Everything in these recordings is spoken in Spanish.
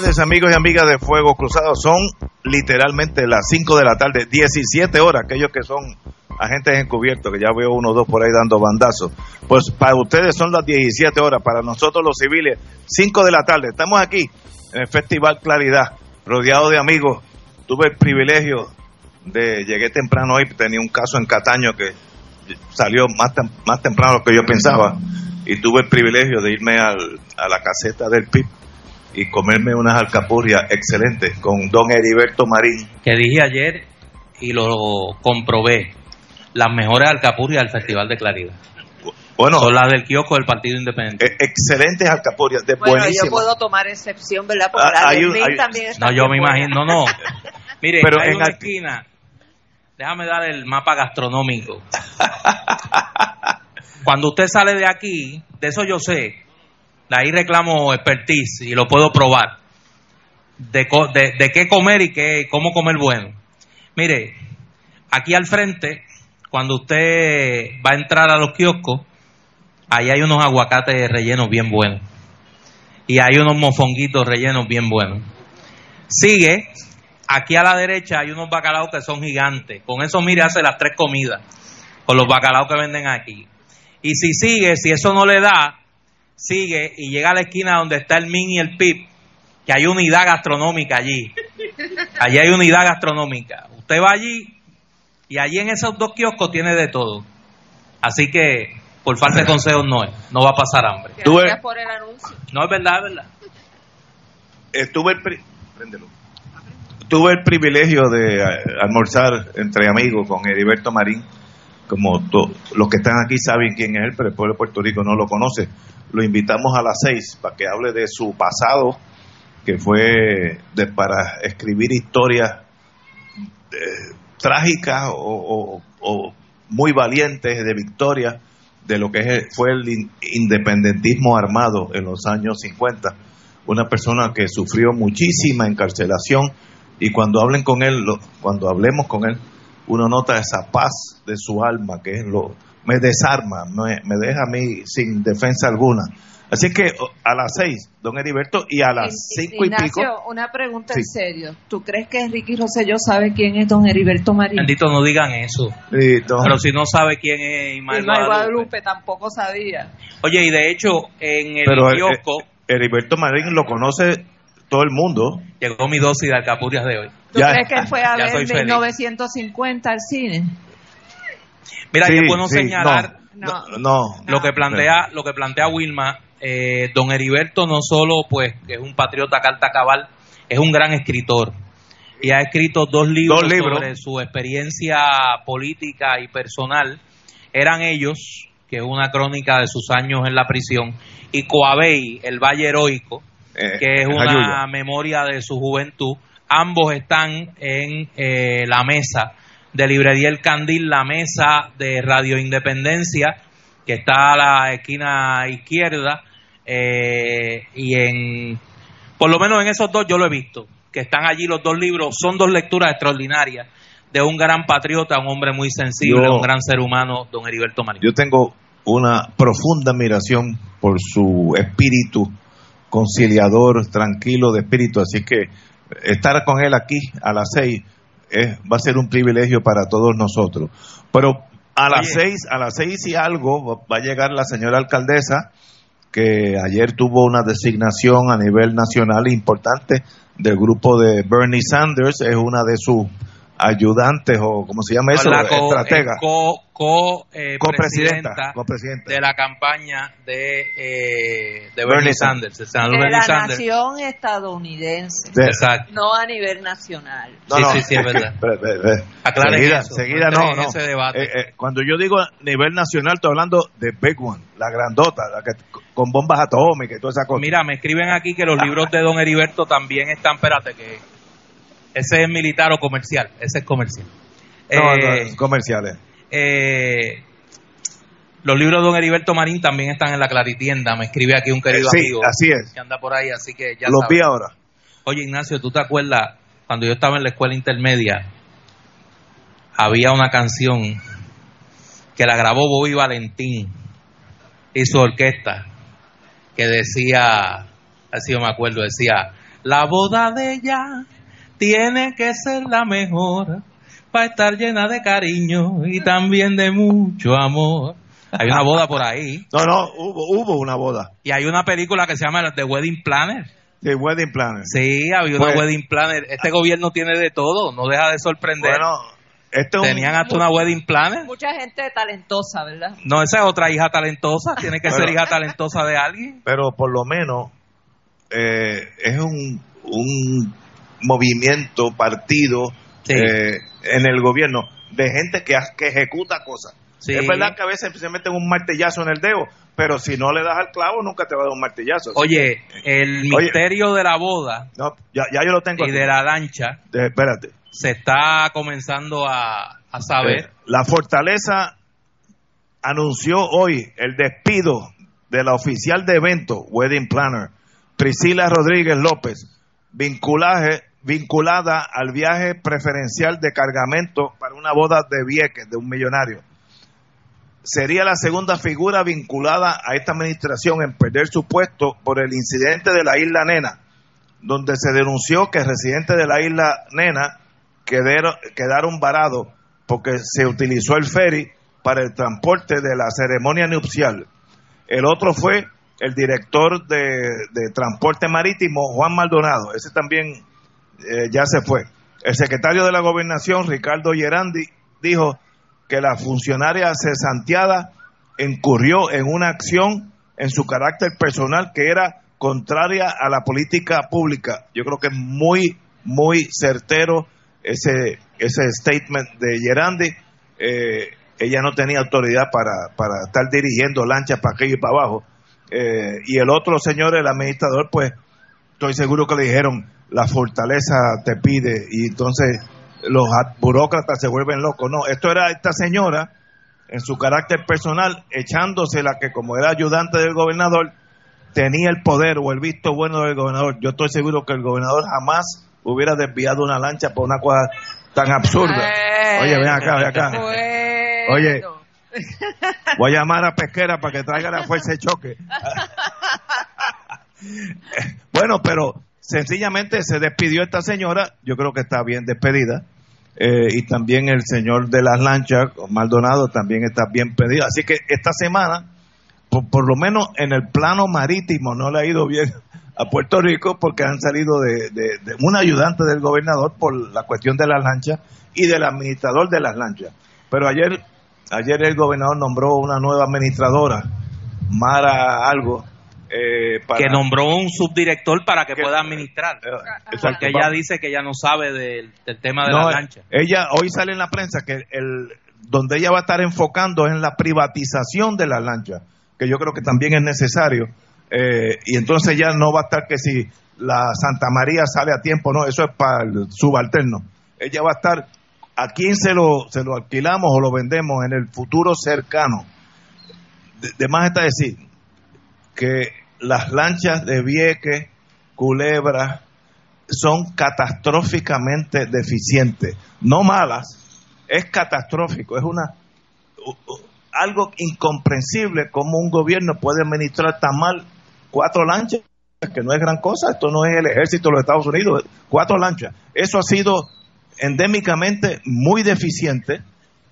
tardes, amigos y amigas de Fuego Cruzado. Son literalmente las 5 de la tarde, 17 horas, aquellos que son agentes encubiertos, que ya veo uno o dos por ahí dando bandazos. Pues para ustedes son las 17 horas, para nosotros los civiles, 5 de la tarde. Estamos aquí en el Festival Claridad, rodeado de amigos. Tuve el privilegio de, llegué temprano hoy, tenía un caso en Cataño que salió más, más temprano de lo que yo pensaba, y tuve el privilegio de irme al, a la caseta del PIB y comerme unas alcapurrias excelentes con don Heriberto Marín. Que dije ayer y lo comprobé, las mejores alcapurrias del Festival de Claridad. Bueno, son las del kiosco del Partido Independiente. Eh, excelentes alcapurrias, de bueno, buenísimas. yo puedo tomar excepción, ¿verdad? Porque ah, la de hay, también No, yo me imagino, no, no. Mire, Pero en una esquina, déjame dar el mapa gastronómico. Cuando usted sale de aquí, de eso yo sé, ahí reclamo expertise y lo puedo probar. De, de, qué comer y qué, cómo comer bueno. Mire, aquí al frente, cuando usted va a entrar a los kioscos, ahí hay unos aguacates rellenos bien buenos. Y hay unos mofonguitos rellenos bien buenos. Sigue, aquí a la derecha hay unos bacalaos que son gigantes. Con eso, mire, hace las tres comidas. Con los bacalaos que venden aquí. Y si sigue, si eso no le da, sigue y llega a la esquina donde está el MIN y el PIP, que hay unidad gastronómica allí. Allí hay unidad gastronómica. Usted va allí y allí en esos dos kioscos tiene de todo. Así que por falta de consejos no es, no va a pasar hambre. Gracias por el anuncio. No es verdad, es verdad. Estuve el, Tuve el privilegio de eh, almorzar entre amigos con Heriberto Marín como los que están aquí saben quién es él, pero el pueblo de Puerto Rico no lo conoce. Lo invitamos a las seis para que hable de su pasado, que fue de, para escribir historias eh, trágicas o, muy valientes de victoria de lo que fue el independentismo armado en los años 50. Una persona que sufrió muchísima encarcelación y cuando hablen con él, cuando hablemos con él, uno nota esa paz de su alma, que es lo me desarma, me, me deja a mí sin defensa alguna. Así que a las seis, don Heriberto, y a las cinco y pico. una pregunta en serio. ¿Tú crees que Enrique Rosselló sabe quién es don Heriberto Marín? Bendito, no digan eso. Pero si no sabe quién es Ismael, Guadalupe. tampoco sabía. Oye, y de hecho, en el Pero Heriberto Marín lo conoce todo el mundo. Llegó mi dosis de alcapurrias de hoy. ¿Tú crees que fue a ver 1950 al cine? Mira, es bueno señalar lo que plantea lo que plantea Wilma. Eh, don Heriberto no solo pues que es un patriota carta cabal, es un gran escritor y ha escrito dos libros, sobre su experiencia política y personal. Eran ellos, que es una crónica de sus años en la prisión, y Coabey, el Valle Heroico, eh, que es una memoria de su juventud. Ambos están en eh, la mesa de Librería El Candil, la mesa de Radio Independencia, que está a la esquina izquierda, eh, y en, por lo menos en esos dos yo lo he visto, que están allí los dos libros, son dos lecturas extraordinarias de un gran patriota, un hombre muy sensible, un gran ser humano, don Heriberto Marín. Yo tengo una profunda admiración por su espíritu conciliador, tranquilo de espíritu, así que estar con él aquí a las seis va a ser un privilegio para todos nosotros. Pero a las seis, a las seis y algo va a llegar la señora alcaldesa, que ayer tuvo una designación a nivel nacional importante del grupo de Bernie Sanders, es una de sus ayudantes o como se llama eso, estratega. Co, co, eh, presidenta de la campaña de, eh, de Bernie, Sanders, de la nación estadounidense, no a nivel nacional. sí, sí, sí, es verdad. seguida, seguida no, no. Eh, eh, cuando yo digo a nivel nacional, estoy hablando de Big One, la grandota, la que con bombas atómicas y toda esa cosa. Mira, me escriben aquí que los libros de Don Heriberto también están, espérate, que ese es militar o comercial, ese es comercial. No, eh, comerciales. Eh, los libros de Don Heriberto Marín también están en la Claritienda, me escribe aquí un querido amigo. así es. Que anda por ahí, así que ya Los vi ahora. Oye, Ignacio, ¿tú te acuerdas cuando yo estaba en la escuela intermedia? Había una canción que la grabó Bobby Valentín y su orquesta que decía, así yo me acuerdo, decía, la boda de ella tiene que ser la mejor para estar llena de cariño y también de mucho amor. Hay una boda por ahí. No, no, hubo, hubo una boda. Y hay una película que se llama The Wedding Planner. The Wedding Planner. Sí, había una pues, Wedding Planner. Este gobierno tiene de todo, no deja de sorprender. Bueno, Tenían hasta una wedding planner. Mucha gente talentosa, ¿verdad? No, esa es otra hija talentosa. Tiene que ser hija talentosa de alguien. Pero por lo menos eh, es un, un movimiento, partido eh, en el gobierno de gente que, que ejecuta cosas. Es verdad que a veces se meten un martillazo en el dedo, pero si no le das al clavo, nunca te va a dar un martillazo. Oye, el misterio de la boda no, ya, yo lo tengo y de la lancha. espérate se está comenzando a, saber. Eh, la fortaleza anunció hoy el despido de la oficial de evento, Wedding Planner, Priscila Rodríguez López, vinculaje, vinculada al viaje preferencial de cargamento para una boda de Vieques de un millonario. Sería la segunda figura vinculada a esta administración en perder su puesto por el incidente de la isla Nena, donde se denunció que residentes de la isla Nena quedaron, varados porque se utilizó el ferry para el transporte de la ceremonia nupcial. El otro fue el director de, transporte marítimo, Juan Maldonado. Ese también eh, ya se fue. El secretario de la gobernación, Ricardo Gerandi, dijo que la funcionaria cesanteada incurrió en una acción en su carácter personal que era contraria a la política pública. Yo creo que es muy, muy certero ese, ese statement de Gerandi, eh, ella no tenía autoridad para, para estar dirigiendo lanchas para aquí y para abajo. Eh, y el otro señor, el administrador, pues estoy seguro que le dijeron, la fortaleza te pide, y entonces los burócratas se vuelven locos. No, esto era esta señora, en su carácter personal, echándose la que como era ayudante del gobernador, tenía el poder o el visto bueno del gobernador. Yo estoy seguro que el gobernador jamás hubiera desviado una lancha por una cosa tan absurda. Oye, ven acá, ven acá. Oye, voy a llamar a Pesquera para que traiga la fuerza de choque. bueno, pero sencillamente se despidió esta señora, yo creo que está bien despedida. Eh, y también el señor de las lanchas, Maldonado, también está bien pedido. Así que esta semana, por, por, lo menos en el plano marítimo, no le ha ido bien a Puerto Rico porque han salido de, un ayudante del gobernador por la cuestión de las lanchas y del administrador de las lanchas. Pero ayer, ayer el gobernador nombró una nueva administradora, Mara algo, eh, que nombró un subdirector para que, pueda administrar. Eh, porque ella dice que ella no sabe del, tema de las lanchas. Ella hoy sale en la prensa que el donde ella va a estar enfocando es en la privatización de las lanchas, que yo creo que también es necesario eh, y entonces ya no va a estar que si la Santa María sale a tiempo, no, eso es para el subalterno. Ella va a estar, ¿a quién se lo, se lo alquilamos o lo vendemos en el futuro cercano? De, más está decir que las lanchas de Vieques, Culebra, son catastróficamente deficientes, no malas, es catastrófico, es una algo incomprensible como un gobierno puede administrar tan mal cuatro lanchas, que no es gran cosa, esto no es el ejército de los Estados Unidos, cuatro lanchas. Eso ha sido endémicamente muy deficiente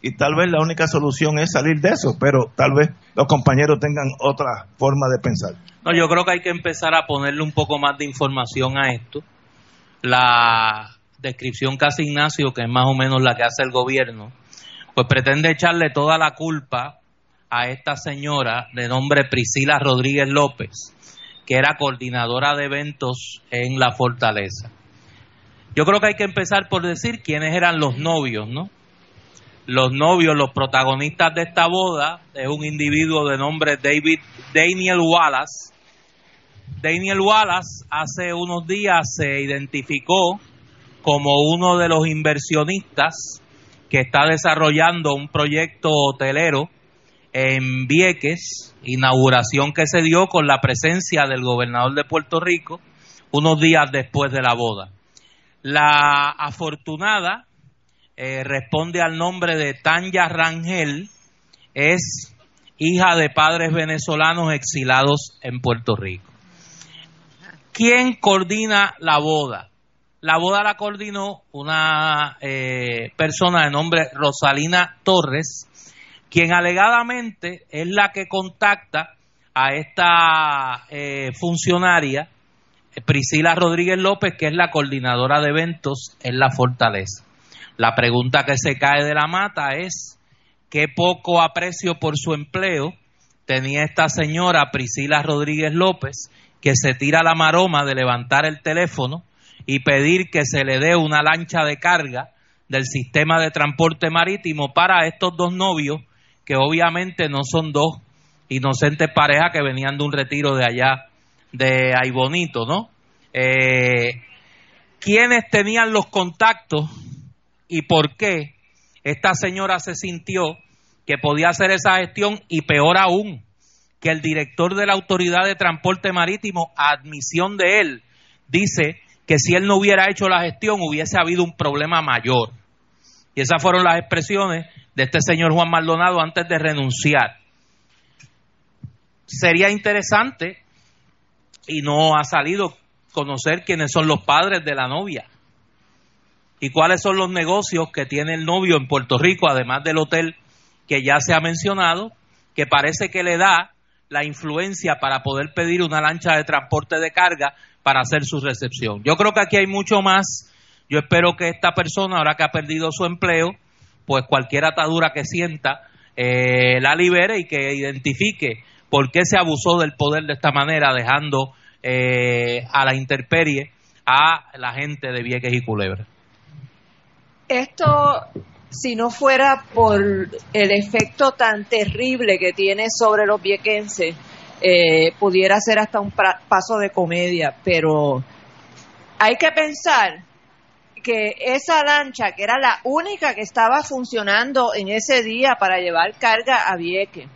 y tal vez la única solución es salir de eso, pero tal vez los compañeros tengan otra forma de pensar. No, yo creo que hay que empezar a ponerle un poco más de información a esto. La, descripción que hace Ignacio, que es más o menos la que hace el gobierno, pues pretende echarle toda la culpa a esta señora de nombre Priscila Rodríguez López, que era coordinadora de eventos en la fortaleza. Yo creo que hay que empezar por decir quiénes eran los novios, ¿no? Los novios, los protagonistas de esta boda, es un individuo de nombre David Daniel Wallace. Daniel Wallace hace unos días se identificó como uno de los inversionistas que está desarrollando un proyecto hotelero en Vieques, inauguración que se dio con la presencia del gobernador de Puerto Rico unos días después de la boda. La afortunada eh, responde al nombre de Tanya Rangel, es hija de padres venezolanos exilados en Puerto Rico. ¿Quién coordina la boda? La boda la coordinó una eh, persona de nombre Rosalina Torres, quien alegadamente es la que contacta a esta eh, funcionaria, Priscila Rodríguez López, que es la coordinadora de eventos en la fortaleza. La pregunta que se cae de la mata es qué poco aprecio por su empleo tenía esta señora Priscila Rodríguez López, que se tira la maroma de levantar el teléfono y pedir que se le dé una lancha de carga del sistema de transporte marítimo para estos dos novios, que obviamente no son dos inocentes parejas que venían de un retiro de allá de Aybonito, ¿no? Eh, ¿Quiénes tenían los contactos y por qué esta señora se sintió que podía hacer esa gestión y peor aún, que el director de la Autoridad de Transporte Marítimo, a admisión de él, dice que si él no hubiera hecho la gestión hubiese habido un problema mayor. Y esas fueron las expresiones de este señor Juan Maldonado antes de renunciar. Sería interesante, y no ha salido, conocer quiénes son los padres de la novia y cuáles son los negocios que tiene el novio en Puerto Rico, además del hotel que ya se ha mencionado, que parece que le da la influencia para poder pedir una lancha de transporte de carga para hacer su recepción. Yo creo que aquí hay mucho más. Yo espero que esta persona, ahora que ha perdido su empleo, pues cualquier atadura que sienta, eh, la libere y que identifique por qué se abusó del poder de esta manera, dejando eh, a la intemperie a la gente de Vieques y Culebra. Esto, si no fuera por el efecto tan terrible que tiene sobre los viequenses, eh, pudiera ser hasta un paso de comedia, pero hay que pensar que esa lancha, que era la única que estaba funcionando en ese día para llevar carga a Vieque,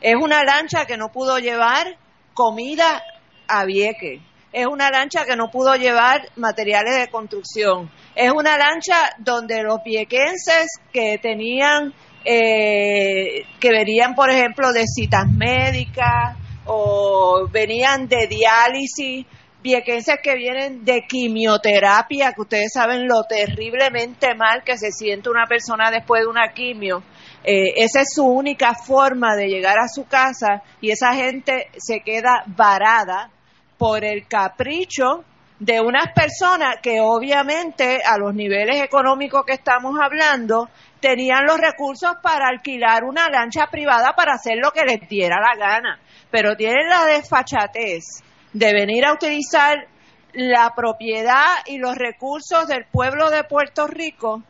es una lancha que no pudo llevar comida a Vieque, es una lancha que no pudo llevar materiales de construcción, es una lancha donde los viequenses que tenían, eh, que venían, por ejemplo, de citas médicas, o venían de diálisis, viequenses que vienen de quimioterapia, que ustedes saben lo terriblemente mal que se siente una persona después de una quimio. Eh, esa es su única forma de llegar a su casa y esa gente se queda varada por el capricho de unas personas que obviamente a los niveles económicos que estamos hablando tenían los recursos para alquilar una lancha privada para hacer lo que les diera la gana pero tienen la desfachatez de venir a utilizar la propiedad y los recursos del pueblo de Puerto Rico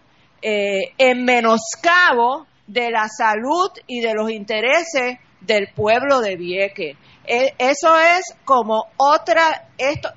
eh, en menoscabo de la salud y de los intereses del pueblo de Vieque. E, eso es como otra, esto,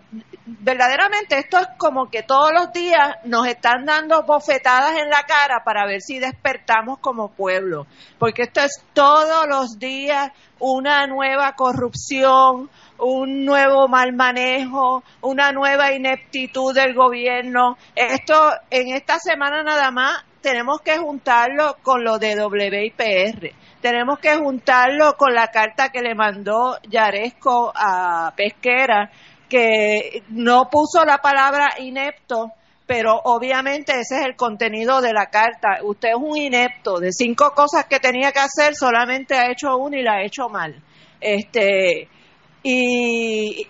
verdaderamente esto es como que todos los días nos están dando bofetadas en la cara para ver si despertamos como pueblo, porque esto es todos los días una nueva corrupción, un nuevo mal manejo, una nueva ineptitud del gobierno. Esto en esta semana nada más tenemos que juntarlo con lo de WIPR. Tenemos que juntarlo con la carta que le mandó Yaresco a Pesquera que no puso la palabra inepto, pero obviamente ese es el contenido de la carta. Usted es un inepto, de cinco cosas que tenía que hacer, solamente ha hecho una y la ha hecho mal. Este, y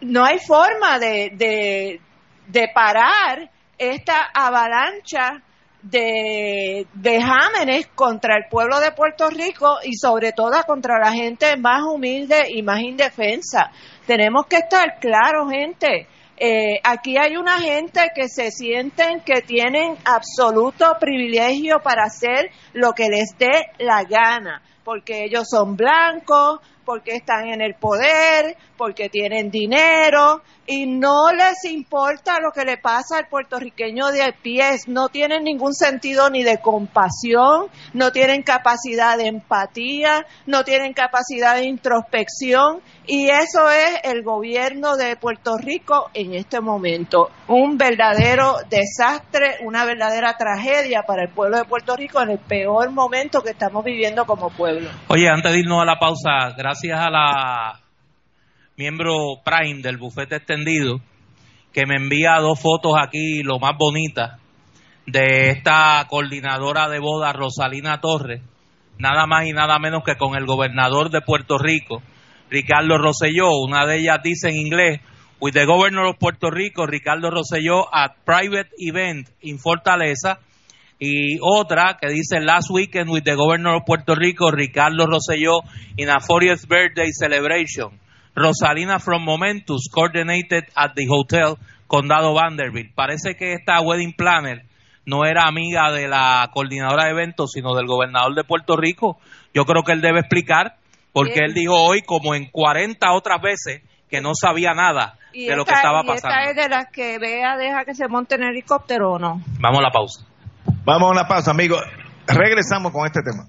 no hay forma de, de, de parar esta avalancha de vejámenes contra el pueblo de Puerto Rico y sobre todo contra la gente más humilde y más indefensa. Tenemos que estar claros, gente. Eh, aquí hay una gente que se sienten que tienen absoluto privilegio para hacer lo que les dé la gana, porque ellos son blancos, porque están en el poder, porque tienen dinero y no les importa lo que le pasa al puertorriqueño de pies, no tienen ningún sentido ni de compasión, no tienen capacidad de empatía, no tienen capacidad de introspección y eso es el gobierno de Puerto Rico en este momento, un verdadero desastre, una verdadera tragedia para el pueblo de Puerto Rico en el peor momento que estamos viviendo como pueblo. Oye, antes de irnos a la pausa, gracias a la miembro Prime del bufete extendido, que me envía dos fotos aquí, lo más bonitas, de esta coordinadora de boda, Rosalina Torres, nada más y nada menos que con el gobernador de Puerto Rico, Ricardo Rosselló. Una de ellas dice en inglés, with the governor of Puerto Rico, Ricardo Rosselló, at private event in Fortaleza. Y otra que dice, last weekend with the governor of Puerto Rico, Ricardo Rosselló, in a 40th birthday celebration. Rosalina from Momentus, coordinated at the hotel Condado Vanderbilt. Parece que esta wedding planner no era amiga de la coordinadora de eventos, sino del gobernador de Puerto Rico. Yo creo que él debe explicar, porque él dijo hoy, como en 40 otras veces, que no sabía nada de lo que estaba pasando. ¿Y esta es de las que vea, deja que se monte en helicóptero o no? Vamos a la pausa. Vamos a una pausa, amigos. Regresamos con este tema.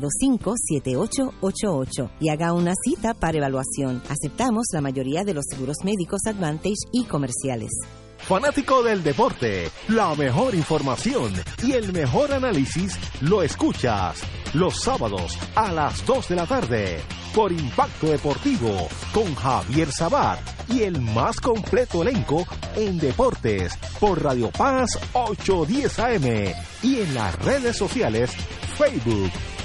725-7888 y haga una cita para evaluación. Aceptamos la mayoría de los seguros médicos Advantage y comerciales. Fanático del deporte, la mejor información y el mejor análisis lo escuchas los sábados a las 2 de la tarde por Impacto Deportivo con Javier Sabat y el más completo elenco en deportes por Radio Paz 810 AM y en las redes sociales Facebook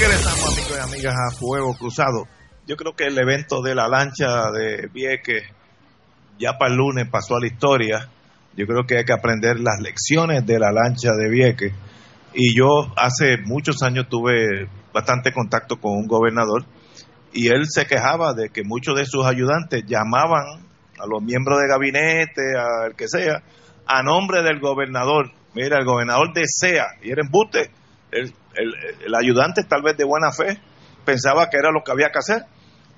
Regresamos amigos y amigas a Fuego Cruzado. Yo creo que el evento de la lancha de Vieques ya para el lunes pasó a la historia. Yo creo que hay que aprender las lecciones de la lancha de Vieques y yo hace muchos años tuve bastante contacto con un gobernador y él se quejaba de que muchos de sus ayudantes llamaban a los miembros de gabinete, al que sea, a nombre del gobernador. Mira, el gobernador desea, y era embuste, el, ayudante tal vez de buena fe pensaba que era lo que había que hacer,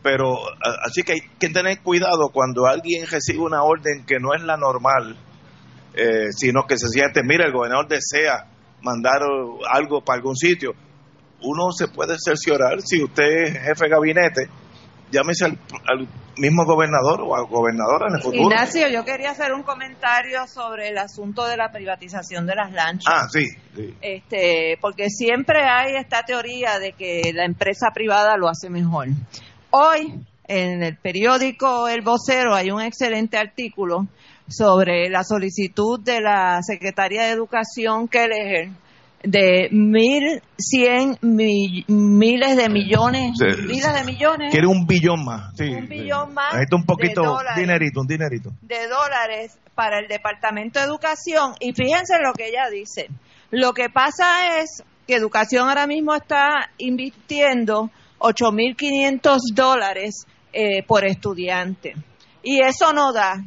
pero así que hay que tener cuidado cuando alguien recibe una orden que no es la normal eh, sino que se siente, mira, el gobernador desea mandar algo para algún sitio. Uno se puede cerciorar si usted es jefe de gabinete llámese al, mismo gobernador o a gobernadora en el futuro. Ignacio, yo quería hacer un comentario sobre el asunto de la privatización de las lanchas. Ah, sí, Este, porque siempre hay esta teoría de que la empresa privada lo hace mejor. Hoy, en el periódico El Vocero, hay un excelente artículo sobre la solicitud de la Secretaría de Educación Kelleher de mil cien miles de millones, miles de millones. Quiere un billón más. un billón más. un poquito, dólares, dinerito, un dinerito. De dólares para el Departamento de Educación. Y fíjense lo que ella dice. Lo que pasa es que Educación ahora mismo está invirtiendo 8.500 dólares eh, por estudiante. Y eso no da.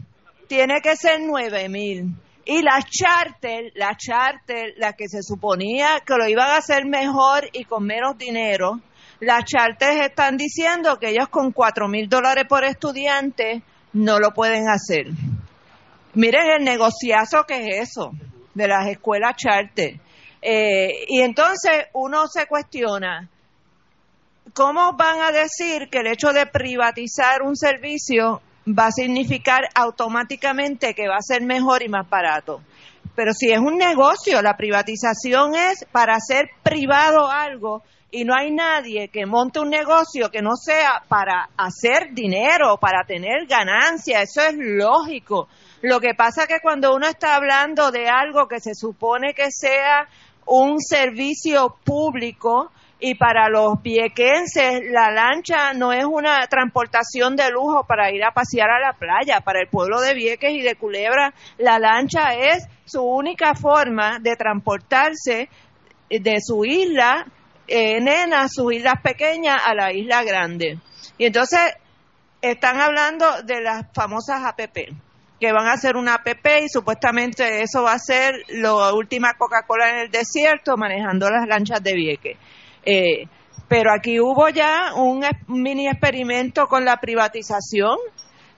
Tiene que ser 9.000 y la charter, la charter, la que se suponía que lo iban a hacer mejor y con menos dinero, las charters están diciendo que ellos con cuatro mil dólares por estudiante no lo pueden hacer. Miren el negociazo que es eso de las escuelas charter. Eh, y entonces uno se cuestiona, ¿cómo van a decir que el hecho de privatizar un servicio va a significar automáticamente que va a ser mejor y más barato. Pero si es un negocio, la privatización es para hacer privado algo y no hay nadie que monte un negocio que no sea para hacer dinero, para tener ganancia, eso es lógico. Lo que pasa que cuando uno está hablando de algo que se supone que sea un servicio público, y para los viequenses la lancha no es una transportación de lujo para ir a pasear a la playa. Para el pueblo de Vieques y de Culebra, la lancha es su única forma de transportarse de su isla, eh, nena, sus islas pequeñas, a la isla grande. Y entonces están hablando de las famosas APP que van a hacer una APP y supuestamente eso va a ser la última Coca-Cola en el desierto manejando las lanchas de Vieques. Eh, pero aquí hubo ya un mini experimento con la privatización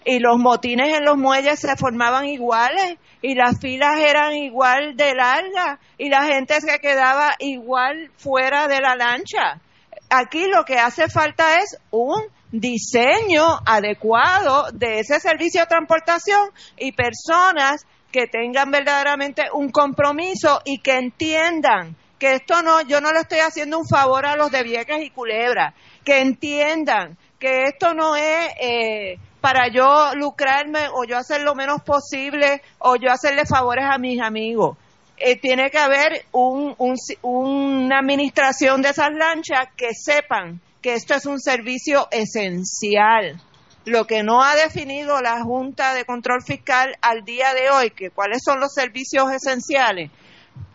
y los motines en los muelles se formaban iguales y las filas eran igual de largas y la gente se quedaba igual fuera de la lancha. Aquí lo que hace falta es un diseño adecuado de ese servicio de transportación y personas que tengan verdaderamente un compromiso y que entiendan que esto no, yo no le estoy haciendo un favor a los de Vieques y Culebra, que entiendan que esto no es eh, para yo lucrarme o yo hacer lo menos posible o yo hacerle favores a mis amigos. Eh, tiene que haber un, una administración de esas lanchas que sepan que esto es un servicio esencial. Lo que no ha definido la Junta de Control Fiscal al día de hoy, que cuáles son los servicios esenciales,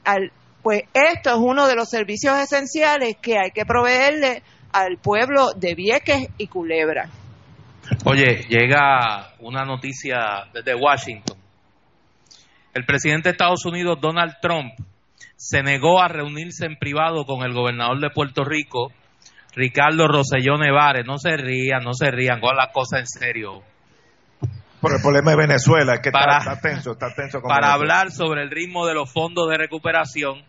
al, pues esto es uno de los servicios esenciales que hay que proveerle al pueblo de Vieques y Culebra. Oye, llega una noticia desde Washington. El presidente de Estados Unidos, Donald Trump, se negó a reunirse en privado con el gobernador de Puerto Rico, Ricardo Rosselló Nevares. No se rían, no se rían, con las cosas en serio. Por el problema de Venezuela, es que para, está, tenso, está tenso. para hablar sobre el ritmo de los fondos de recuperación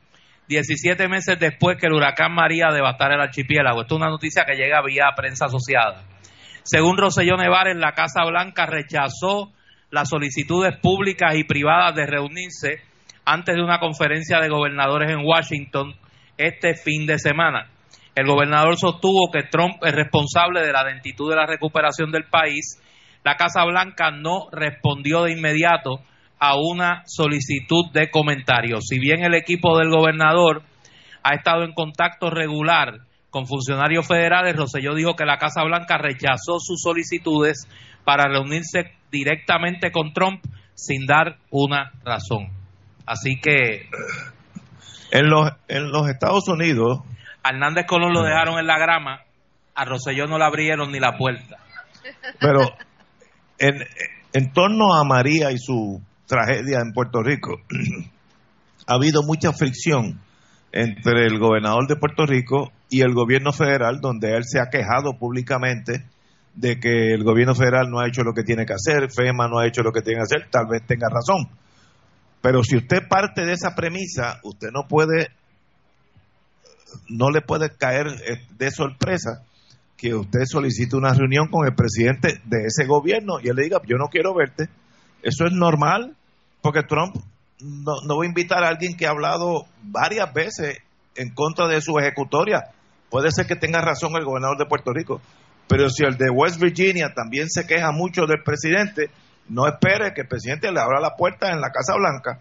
17 meses después que el huracán María devastara el archipiélago. Esto es una noticia que llega vía prensa asociada. Según Roselló Nevares, la Casa Blanca rechazó las solicitudes públicas y privadas de reunirse antes de una conferencia de gobernadores en Washington este fin de semana. El gobernador sostuvo que Trump es responsable de la lentitud de la recuperación del país. La Casa Blanca no respondió de inmediato a una solicitud de comentarios. Si bien el equipo del gobernador ha estado en contacto regular con funcionarios federales, Roselló dijo que la Casa Blanca rechazó sus solicitudes para reunirse directamente con Trump sin dar una razón. Así que... En los, en los Estados Unidos... A Hernández Colón lo dejaron en la grama, a Roselló no le abrieron ni la puerta. Pero en, en torno a María y su tragedia en Puerto Rico, ha habido mucha fricción entre el gobernador de Puerto Rico y el gobierno federal, donde él se ha quejado públicamente de que el gobierno federal no ha hecho lo que tiene que hacer, FEMA no ha hecho lo que tiene que hacer, tal vez tenga razón. Pero si usted parte de esa premisa, usted no puede, no le puede caer eh, de sorpresa que usted solicite una reunión con el presidente de ese gobierno y él le diga, yo no quiero verte. Eso es normal, porque Trump no, no va a invitar a alguien que ha hablado varias veces en contra de su ejecutoria. Puede ser que tenga razón el gobernador de Puerto Rico, pero si el de West Virginia también se queja mucho del presidente, no espere que el presidente le abra la puerta en la Casa Blanca.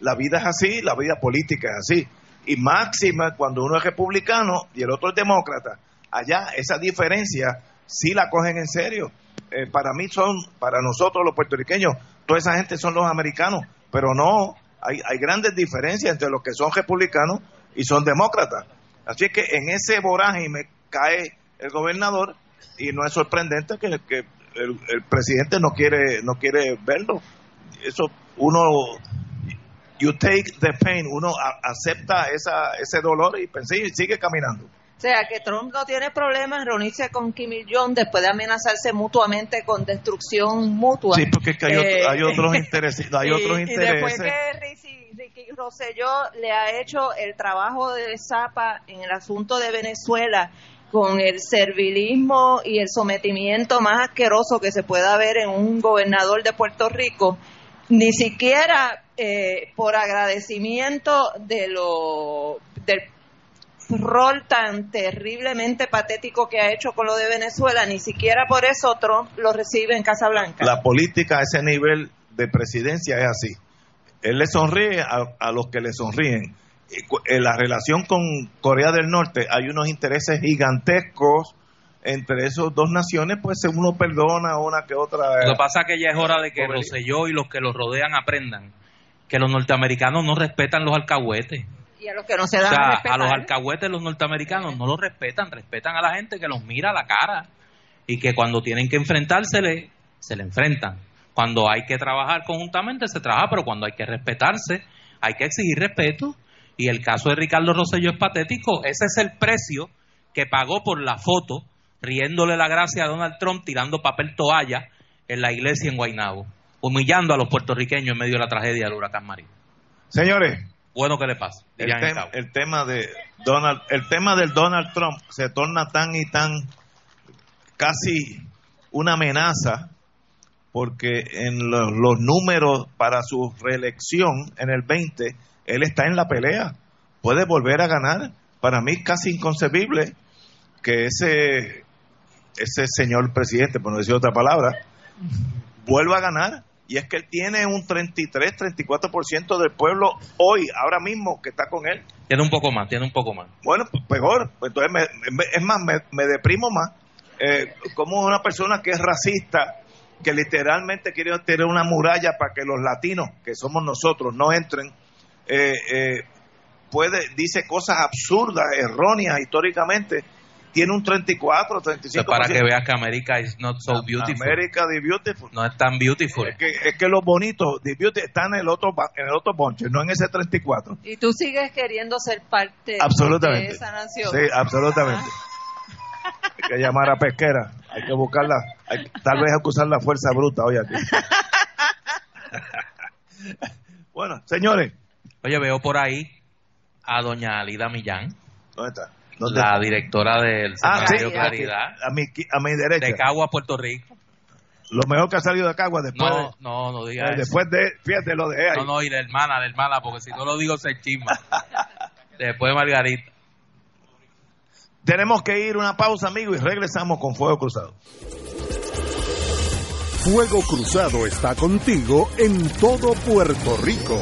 La vida es así, la vida política es así. Y máxima cuando uno es republicano y el otro es demócrata allá esa diferencia sí la cogen en serio. Eh, para mí son, para nosotros los puertorriqueños, toda esa gente son los americanos, pero no, hay, hay grandes diferencias entre los que son republicanos y son demócratas. Así que en ese voraje me cae el gobernador y no es sorprendente que, que el, presidente no quiere no quiere verlo. Eso uno you take the pain, uno acepta esa, ese dolor y, pues, sigue caminando. O sea, que Trump no tiene problema en reunirse con Kim Il-jong después de amenazarse mutuamente con destrucción mutua. Sí, porque hay, eh, otros intereses. Hay otros y, intereses. después que Ricky, Ricky Rosselló le ha hecho el trabajo de Zapa en el asunto de Venezuela con el servilismo y el sometimiento más asqueroso que se pueda ver en un gobernador de Puerto Rico, ni siquiera eh, por agradecimiento de lo del rol tan terriblemente patético que ha hecho con lo de Venezuela, ni siquiera por eso Trump lo recibe en Casa Blanca. La política a ese nivel de presidencia es así. Él le sonríe a, los que le sonríen. En la relación con Corea del Norte hay unos intereses gigantescos entre esas dos naciones, pues uno perdona una que otra. Lo que pasa es que ya es hora de que Rosselló y los que los rodean aprendan que los norteamericanos no respetan los alcahuetes. Y a los que no se dan a, a los alcahuetes los norteamericanos no los respetan, respetan a la gente que los mira a la cara y que cuando tienen que enfrentársele, se le enfrentan. Cuando hay que trabajar conjuntamente, se trabaja, pero cuando hay que respetarse, hay que exigir respeto. Y el caso de Ricardo Rosselló es patético. Ese es el precio que pagó por la foto, riéndole la gracia a Donald Trump, tirando papel toalla en la iglesia en Guaynabo, humillando a los puertorriqueños en medio de la tragedia del huracán María. Señores, bueno que le pasa. El, tema de Donald, el tema del Donald Trump se torna tan y tan casi una amenaza porque en los, números para su reelección en el 20 él está en la pelea, puede volver a ganar. Para mí es casi inconcebible que ese ese señor presidente, por no decir otra palabra, vuelva a ganar y es que él tiene un 33, 34% del pueblo hoy, ahora mismo, que está con él. Tiene un poco más, tiene un poco más. Bueno, pues peor. Pues entonces, es más, me, deprimo más. Eh, como una persona que es racista, que literalmente quiere tener una muralla para que los latinos, que somos nosotros, no entren, eh, eh, puede, dice cosas absurdas, erróneas históricamente, tiene un 34, 35%. para que veas que América is not so beautiful. América de beautiful. No es tan beautiful. Es que, es que los bonitos de beauty están en el otro en el otro bonche, no en ese 34. Y tú sigues queriendo ser parte de esa nación. Sí, absolutamente. hay que llamar a pesquera, hay que buscarla, tal vez hay que usar la fuerza bruta hoy aquí. bueno, señores. Oye, veo por ahí a doña Alida Millán. ¿Dónde está? La directora del ah, Claridad. A mi, a mi derecha. De Cagua, Puerto Rico. Lo mejor que ha salido de Cagua después. No, no, no diga eh, Después de, fíjate, lo de ahí. No, no, y la hermana, la hermana, porque si no lo digo se chisma. después Margarita. Tenemos que ir una pausa, amigo, y regresamos con Fuego Cruzado. Fuego Cruzado está contigo en todo Puerto Rico.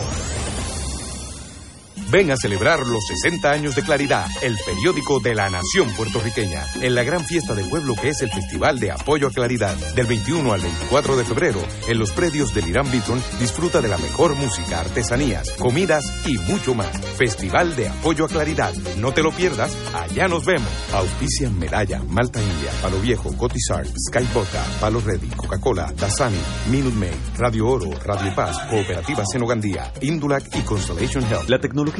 Ven a celebrar los 60 años de Claridad, el periódico de la nación puertorriqueña, en la gran fiesta del pueblo que es el Festival de Apoyo a Claridad. Del 21 al 24 de febrero, en los predios del Irán Beaton, disfruta de la mejor música, artesanías, comidas y mucho más. Festival de Apoyo a Claridad. No te lo pierdas, allá nos vemos. Auspician Medalla, Malta India, Palo Viejo, Cotizar, Sky Vodka, Palo Ready, Coca-Cola, Dasani, Minute Maid, Radio Oro, Radio Paz, Cooperativa Senogandía, Indulac y Constellation Health. La tecnología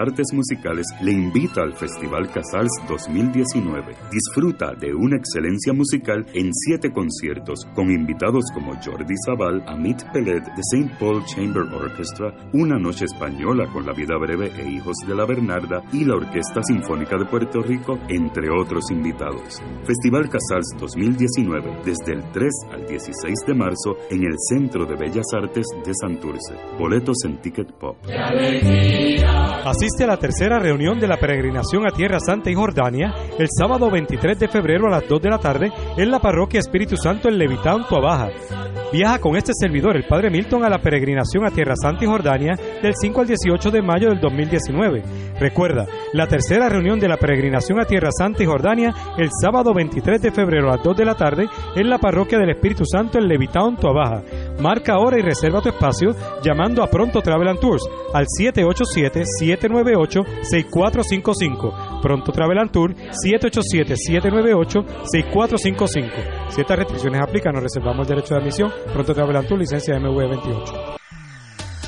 Artes Musicales le invita al Festival Casals 2019. Disfruta de una excelencia musical en siete conciertos con invitados como Jordi Zaval, Amit Pellet de St. Paul Chamber Orchestra, Una Noche Española con La Vida Breve e Hijos de la Bernarda y la Orquesta Sinfónica de Puerto Rico, entre otros invitados. Festival Casals 2019 desde el 3 al 16 de marzo en el Centro de Bellas Artes de Santurce. Boletos en Ticket Pop. Asiste a la tercera reunión de la peregrinación a Tierra Santa y Jordania el sábado 23 de febrero a las 2 de la tarde en la parroquia Espíritu Santo en Levitán, Baja. Viaja con este servidor, el Padre Milton, a la peregrinación a Tierra Santa y Jordania del 5 al 18 de mayo del 2019. Recuerda, la tercera reunión de la peregrinación a Tierra Santa y Jordania el sábado 23 de febrero a las 2 de la tarde en la parroquia del Espíritu Santo en Levitán, Baja. Marca ahora y reserva tu espacio llamando a Pronto Travel and Tours al 787-798-6455. Pronto Travel and Tour 787-798-6455. Si estas restricciones aplican, nos reservamos el derecho de admisión. Pronto Travel and Tour, licencia MV28.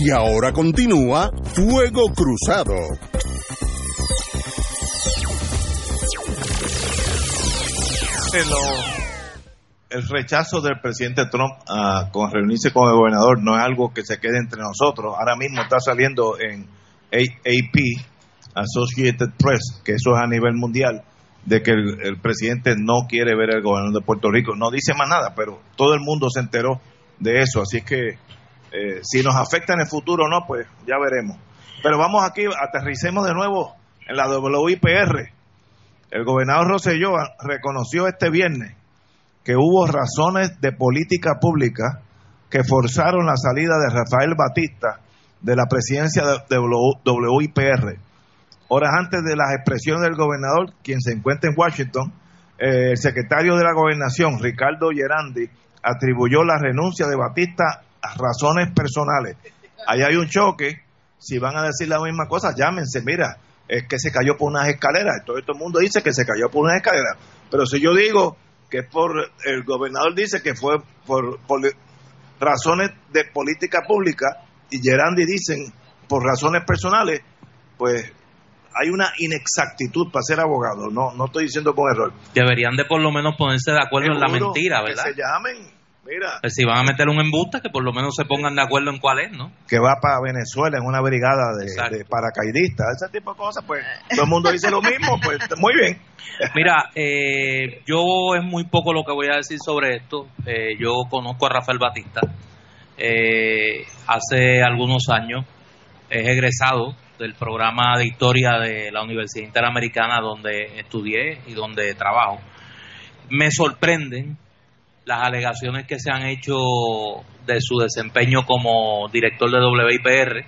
Y ahora continúa Fuego Cruzado. El, rechazo del presidente Trump a con reunirse con el gobernador no es algo que se quede entre nosotros. Ahora mismo está saliendo en AP, Associated Press, que eso es a nivel mundial, de que el, el presidente no quiere ver al gobernador de Puerto Rico. No dice más nada, pero todo el mundo se enteró de eso. Así que eh, si nos afecta en el futuro o no, pues ya veremos. Pero vamos aquí, aterricemos de nuevo en la WIPR. El gobernador Rosselló reconoció este viernes que hubo razones de política pública que forzaron la salida de Rafael Batista de la presidencia de WIPR. Horas antes de las expresiones del gobernador, quien se encuentra en Washington, eh, el secretario de la gobernación, Ricardo Gerandi, atribuyó la renuncia de Batista razones personales. Ahí hay un choque. Si van a decir la misma cosa, llámense. Mira, es que se cayó por unas escaleras. Todo, el mundo dice que se cayó por unas escaleras. Pero si yo digo que por el gobernador dice que fue por, razones de política pública y Gerandi dicen por razones personales, pues hay una inexactitud para ser abogado. No, no estoy diciendo con error. Deberían de por lo menos ponerse de acuerdo en la mentira, ¿verdad? Que se llamen Mira. Pues si van a meter un embuste, que por lo menos se pongan de acuerdo en cuál es, ¿no? Que va para Venezuela en una brigada de, paracaidistas, ese tipo de cosas, pues todo el mundo dice lo mismo, pues muy bien. Mira, eh, yo es muy poco lo que voy a decir sobre esto. Eh, yo conozco a Rafael Batista. Eh, hace algunos años es egresado del programa de historia de la Universidad Interamericana donde estudié y donde trabajo. Me sorprenden las alegaciones que se han hecho de su desempeño como director de WIPR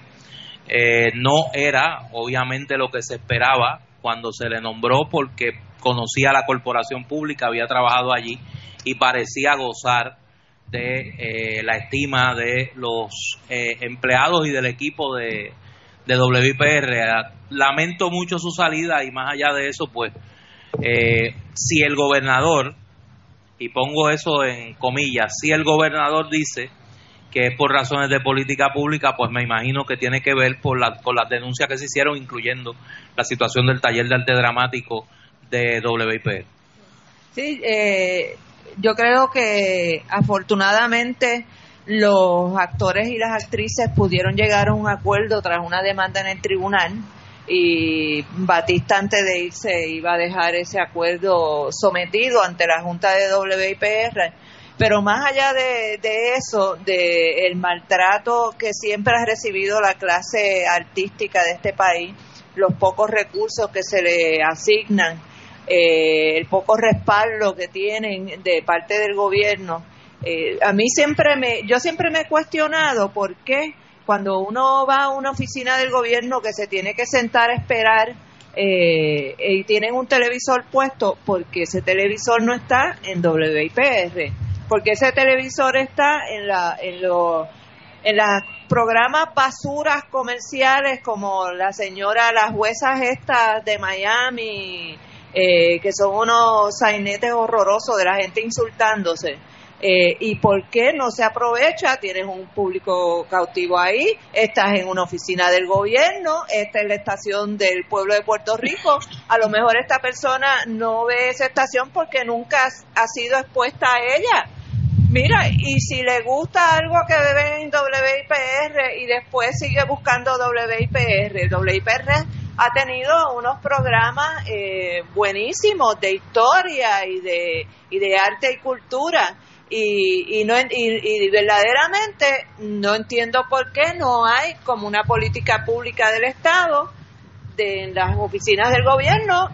eh, no era obviamente lo que se esperaba cuando se le nombró porque conocía la corporación pública, había trabajado allí y parecía gozar de eh, la estima de los eh, empleados y del equipo de, de WIPR. Lamento mucho su salida y más allá de eso, pues si el gobernador y pongo eso en comillas, si el gobernador dice que es por razones de política pública, pues me imagino que tiene que ver por la, con las denuncias que se hicieron, incluyendo la situación del taller de arte dramático de WIP. Sí, eh, yo creo que afortunadamente los actores y las actrices pudieron llegar a un acuerdo tras una demanda en el tribunal y Batista antes de irse iba a dejar ese acuerdo sometido ante la Junta de WIPR. Pero más allá de, eso, de maltrato que siempre ha recibido la clase artística de este país, los pocos recursos que se le asignan, eh, el poco respaldo que tienen de parte del gobierno, eh, a mí siempre me, yo siempre me he cuestionado por qué cuando uno va a una oficina del gobierno que se tiene que sentar a esperar eh, y tienen un televisor puesto, porque ese televisor no está en WIPR, porque ese televisor está en la en los programas basuras comerciales como la señora las juezas estas de Miami eh, que son unos sainetes horrorosos de la gente insultándose eh, ¿Y por qué no se aprovecha? Tienes un público cautivo ahí, estás en una oficina del gobierno, esta es la estación del pueblo de Puerto Rico. A lo mejor esta persona no ve esa estación porque nunca ha sido expuesta a ella. Mira, y si le gusta algo que beben en WIPR y después sigue buscando WIPR, WIPR ha tenido unos programas eh, buenísimos de historia y de, y de arte y cultura y, y, no, y, verdaderamente no entiendo por qué no hay como una política pública del Estado de en las oficinas del gobierno,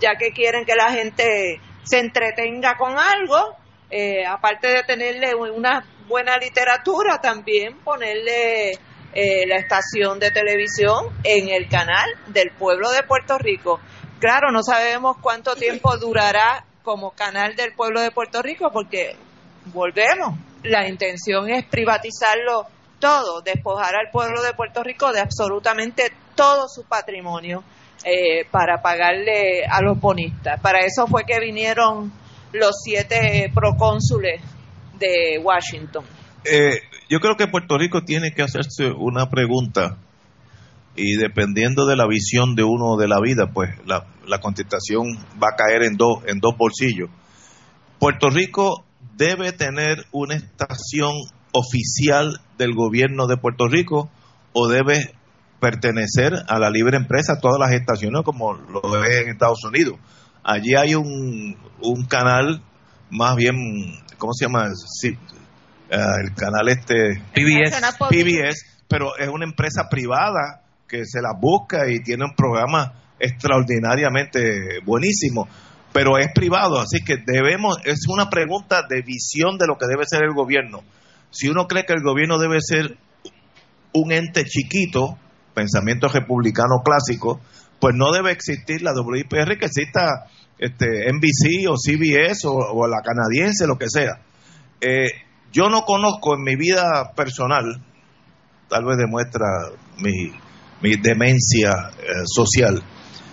ya que quieren que la gente se entretenga con algo, eh, aparte de tenerle una buena literatura, también ponerle eh, la estación de televisión en el canal del pueblo de Puerto Rico. Claro, no sabemos cuánto tiempo durará como canal del pueblo de Puerto Rico, porque volvemos. La intención es privatizarlo todo, despojar al pueblo de Puerto Rico de absolutamente todo su patrimonio eh, para pagarle a los bonistas. Para eso fue que vinieron los siete procónsules de Washington. Eh, yo creo que Puerto Rico tiene que hacerse una pregunta y dependiendo de la visión de uno de la vida, pues la, la contestación va a caer en dos en dos bolsillos. Puerto Rico debe tener una estación oficial del gobierno de Puerto Rico o debe pertenecer a la libre empresa, todas las estaciones como lo ve en Estados Unidos. Allí hay un, un canal más bien, ¿cómo se llama? Sí, eh, el canal este PBS. PBS, pero es una empresa privada que se la busca y tiene un programa extraordinariamente buenísimo pero es privado, así que debemos, es una pregunta de visión de lo que debe ser el gobierno. Si uno cree que el gobierno debe ser un ente chiquito, pensamiento republicano clásico, pues no debe existir la WIPR, que exista este, NBC o CBS o, la canadiense, lo que sea. Eh, yo no conozco en mi vida personal, tal vez demuestra mi, mi demencia eh, social,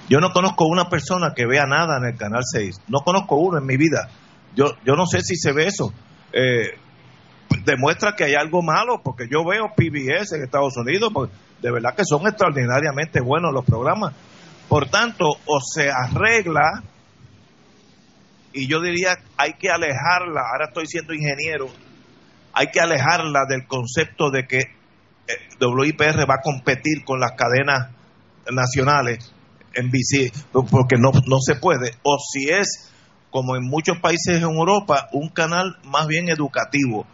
yo no conozco una persona que vea nada en el Canal 6. No conozco uno en mi vida. Yo, yo no sé si se ve eso. Eh, demuestra que hay algo malo, porque yo veo PBS en Estados Unidos, pues de verdad que son extraordinariamente buenos los programas. Por tanto, o se arregla, y yo diría, hay que alejarla, ahora estoy siendo ingeniero, hay que alejarla del concepto de que eh, WIPR va a competir con las cadenas nacionales en bici, porque no, no se puede, o si es, como en muchos países en Europa, un canal más bien educativo.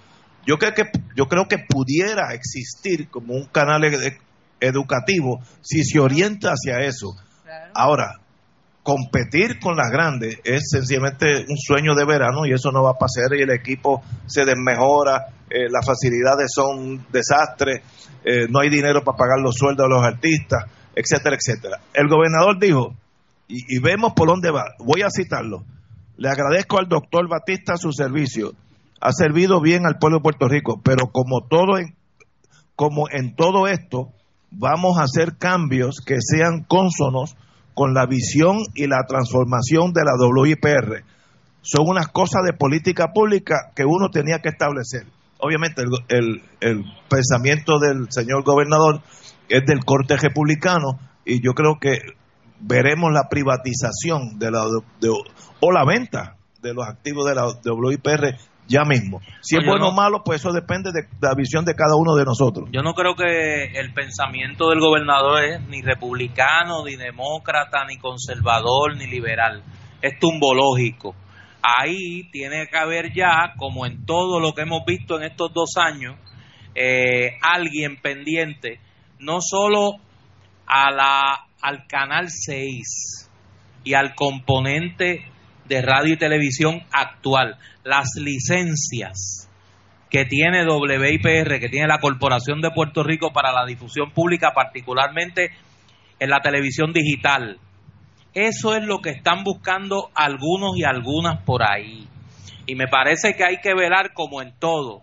Yo creo que, yo creo que pudiera existir como un canal educativo si se orienta hacia eso. Ahora, competir con las grandes es sencillamente un sueño de verano y eso no va a pasar y el equipo se desmejora, eh, las facilidades son un desastre, eh, no hay dinero para pagar los sueldos de los artistas etcétera, etcétera. El gobernador dijo, y, vemos por dónde va, voy a citarlo, le agradezco al doctor Batista su servicio, ha servido bien al pueblo de Puerto Rico, pero como todo en, como en todo esto, vamos a hacer cambios que sean consonos con la visión y la transformación de la WIPR. Son unas cosas de política pública que uno tenía que establecer. Obviamente el, el pensamiento del señor gobernador es del corte republicano y yo creo que veremos la privatización de la o la venta de los activos de la WIPR ya mismo. Si es bueno o malo, pues eso depende de, la visión de cada uno de nosotros. Yo no creo que el pensamiento del gobernador es ni republicano, ni demócrata, ni conservador, ni liberal. Es tumbológico. Ahí tiene que haber ya, como en todo lo que hemos visto en estos dos años, eh, alguien pendiente, no solo a la, al canal 6 y al componente de radio y televisión actual, las licencias que tiene WIPR, que tiene la Corporación de Puerto Rico para la difusión pública, particularmente en la televisión digital. Eso es lo que están buscando algunos y algunas por ahí. Y me parece que hay que velar como en todo.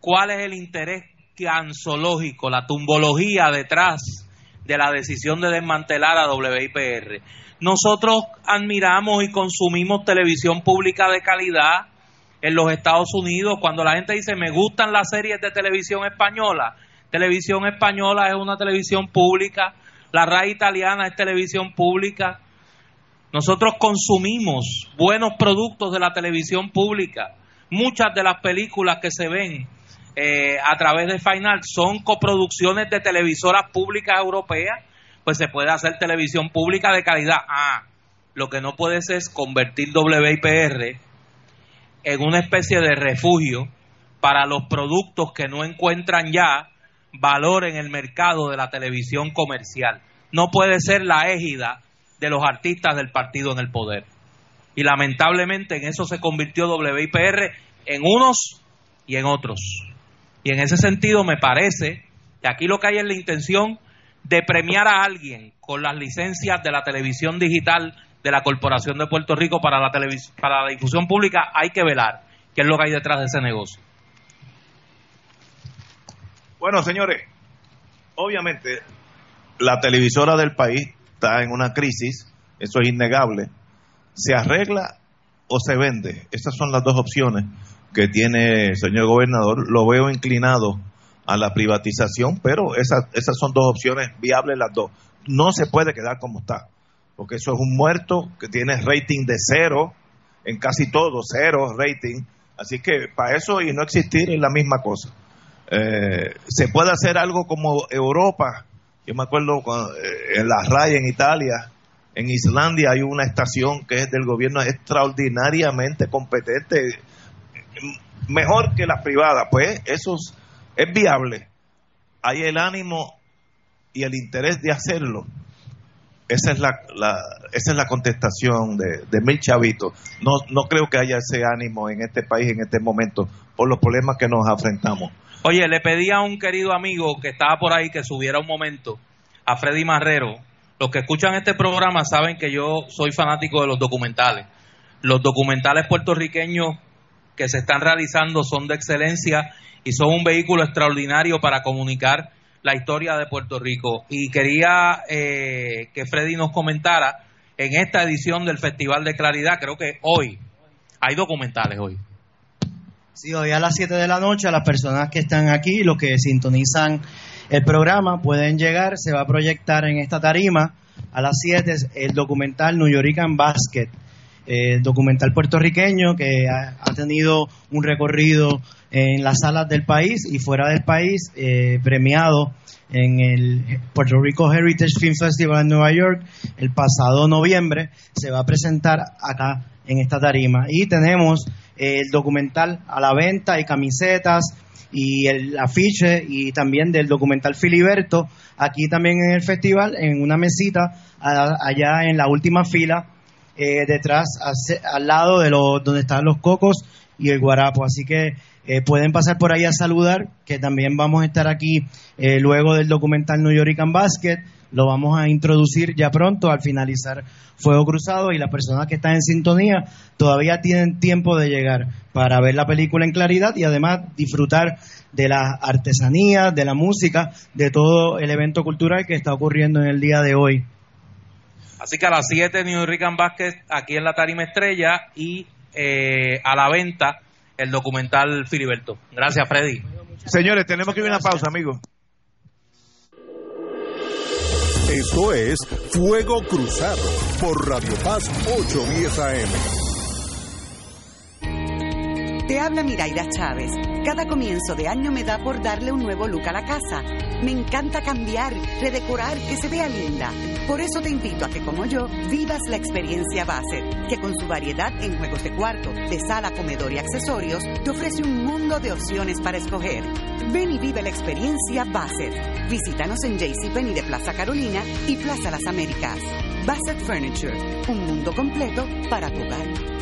¿Cuál es el interés canzológico, la tumbología detrás de la decisión de desmantelar a WIPR? Nosotros admiramos y consumimos televisión pública de calidad en los Estados Unidos. Cuando la gente dice me gustan las series de televisión española, televisión española es una televisión pública, la RAI italiana es televisión pública. Nosotros consumimos buenos productos de la televisión pública. Muchas de las películas que se ven eh, a través de Final son coproducciones de televisoras públicas europeas pues se puede hacer televisión pública de calidad. Ah, lo que no puede ser es convertir WIPR en una especie de refugio para los productos que no encuentran ya valor en el mercado de la televisión comercial. No puede ser la égida de los artistas del partido en el poder. Y lamentablemente en eso se convirtió WIPR en unos y en otros. Y en ese sentido me parece que aquí lo que hay es la intención de premiar a alguien con las licencias de la televisión digital de la Corporación de Puerto Rico para la, para la difusión pública, hay que velar qué es lo que hay detrás de ese negocio. Bueno, señores, obviamente la televisora del país está en una crisis, eso es innegable. ¿Se arregla o se vende? Esas son las dos opciones que tiene el señor gobernador. Lo veo inclinado a la privatización, pero esas, esas son dos opciones viables las dos. No se puede quedar como está, porque eso es un muerto que tiene rating de cero, en casi todo, cero rating. Así que para eso y no existir es la misma cosa. Eh, se puede hacer algo como Europa. Yo me acuerdo eh, en la RAI en Italia, en Islandia hay una estación que es del gobierno extraordinariamente competente, mejor que las privadas. Pues esos es viable, hay el ánimo y el interés de hacerlo. Esa es la, esa es la contestación de, de mil chavitos. No, no creo que haya ese ánimo en este país en este momento por los problemas que nos afrontamos. Oye, le pedí a un querido amigo que estaba por ahí que subiera un momento, a Freddy Marrero. Los que escuchan este programa saben que yo soy fanático de los documentales. Los documentales puertorriqueños que se están realizando son de excelencia y son un vehículo extraordinario para comunicar la historia de Puerto Rico. Y quería eh, que Freddy nos comentara en esta edición del Festival de Claridad, creo que hoy, hay documentales hoy. Sí, hoy a las 7 de la noche, las personas que están aquí, los que sintonizan el programa, pueden llegar, se va a proyectar en esta tarima a las 7 el documental New Yorican Basket, eh, documental puertorriqueño que ha tenido un recorrido en las salas del país y fuera del país, eh, premiado en el Puerto Rico Heritage Film Festival en Nueva York el pasado noviembre. Se va a presentar acá en esta tarima. Y tenemos el documental a la venta y camisetas y el afiche y también del documental Filiberto aquí también en el festival en una mesita allá en la última fila eh, detrás al lado de los donde están los cocos y el guarapo así que eh, pueden pasar por ahí a saludar, que también vamos a estar aquí eh, luego del documental New York Basket. Lo vamos a introducir ya pronto al finalizar Fuego Cruzado y las personas que están en sintonía todavía tienen tiempo de llegar para ver la película en claridad y además disfrutar de la artesanía, de la música, de todo el evento cultural que está ocurriendo en el día de hoy. Así que a las 7 New York Basket aquí en la Tarima Estrella y eh, a la venta el documental Filiberto. Gracias, Freddy. Señores, tenemos que ir a una pausa, amigos. Esto es Fuego Cruzado por Radio Paz 810 AM. Te habla Miraida Chávez. Cada comienzo de año me da por darle un nuevo look a la casa. Me encanta cambiar, redecorar, que se vea linda. Por eso te invito a que, como yo, vivas la experiencia Bassett, que con su variedad en juegos de cuarto, de sala, comedor y accesorios, te ofrece un mundo de opciones para escoger. Ven y vive la experiencia Bassett. Visítanos en JCPenney de Plaza Carolina y Plaza Las Américas. Bassett Furniture, un mundo completo para tu hogar.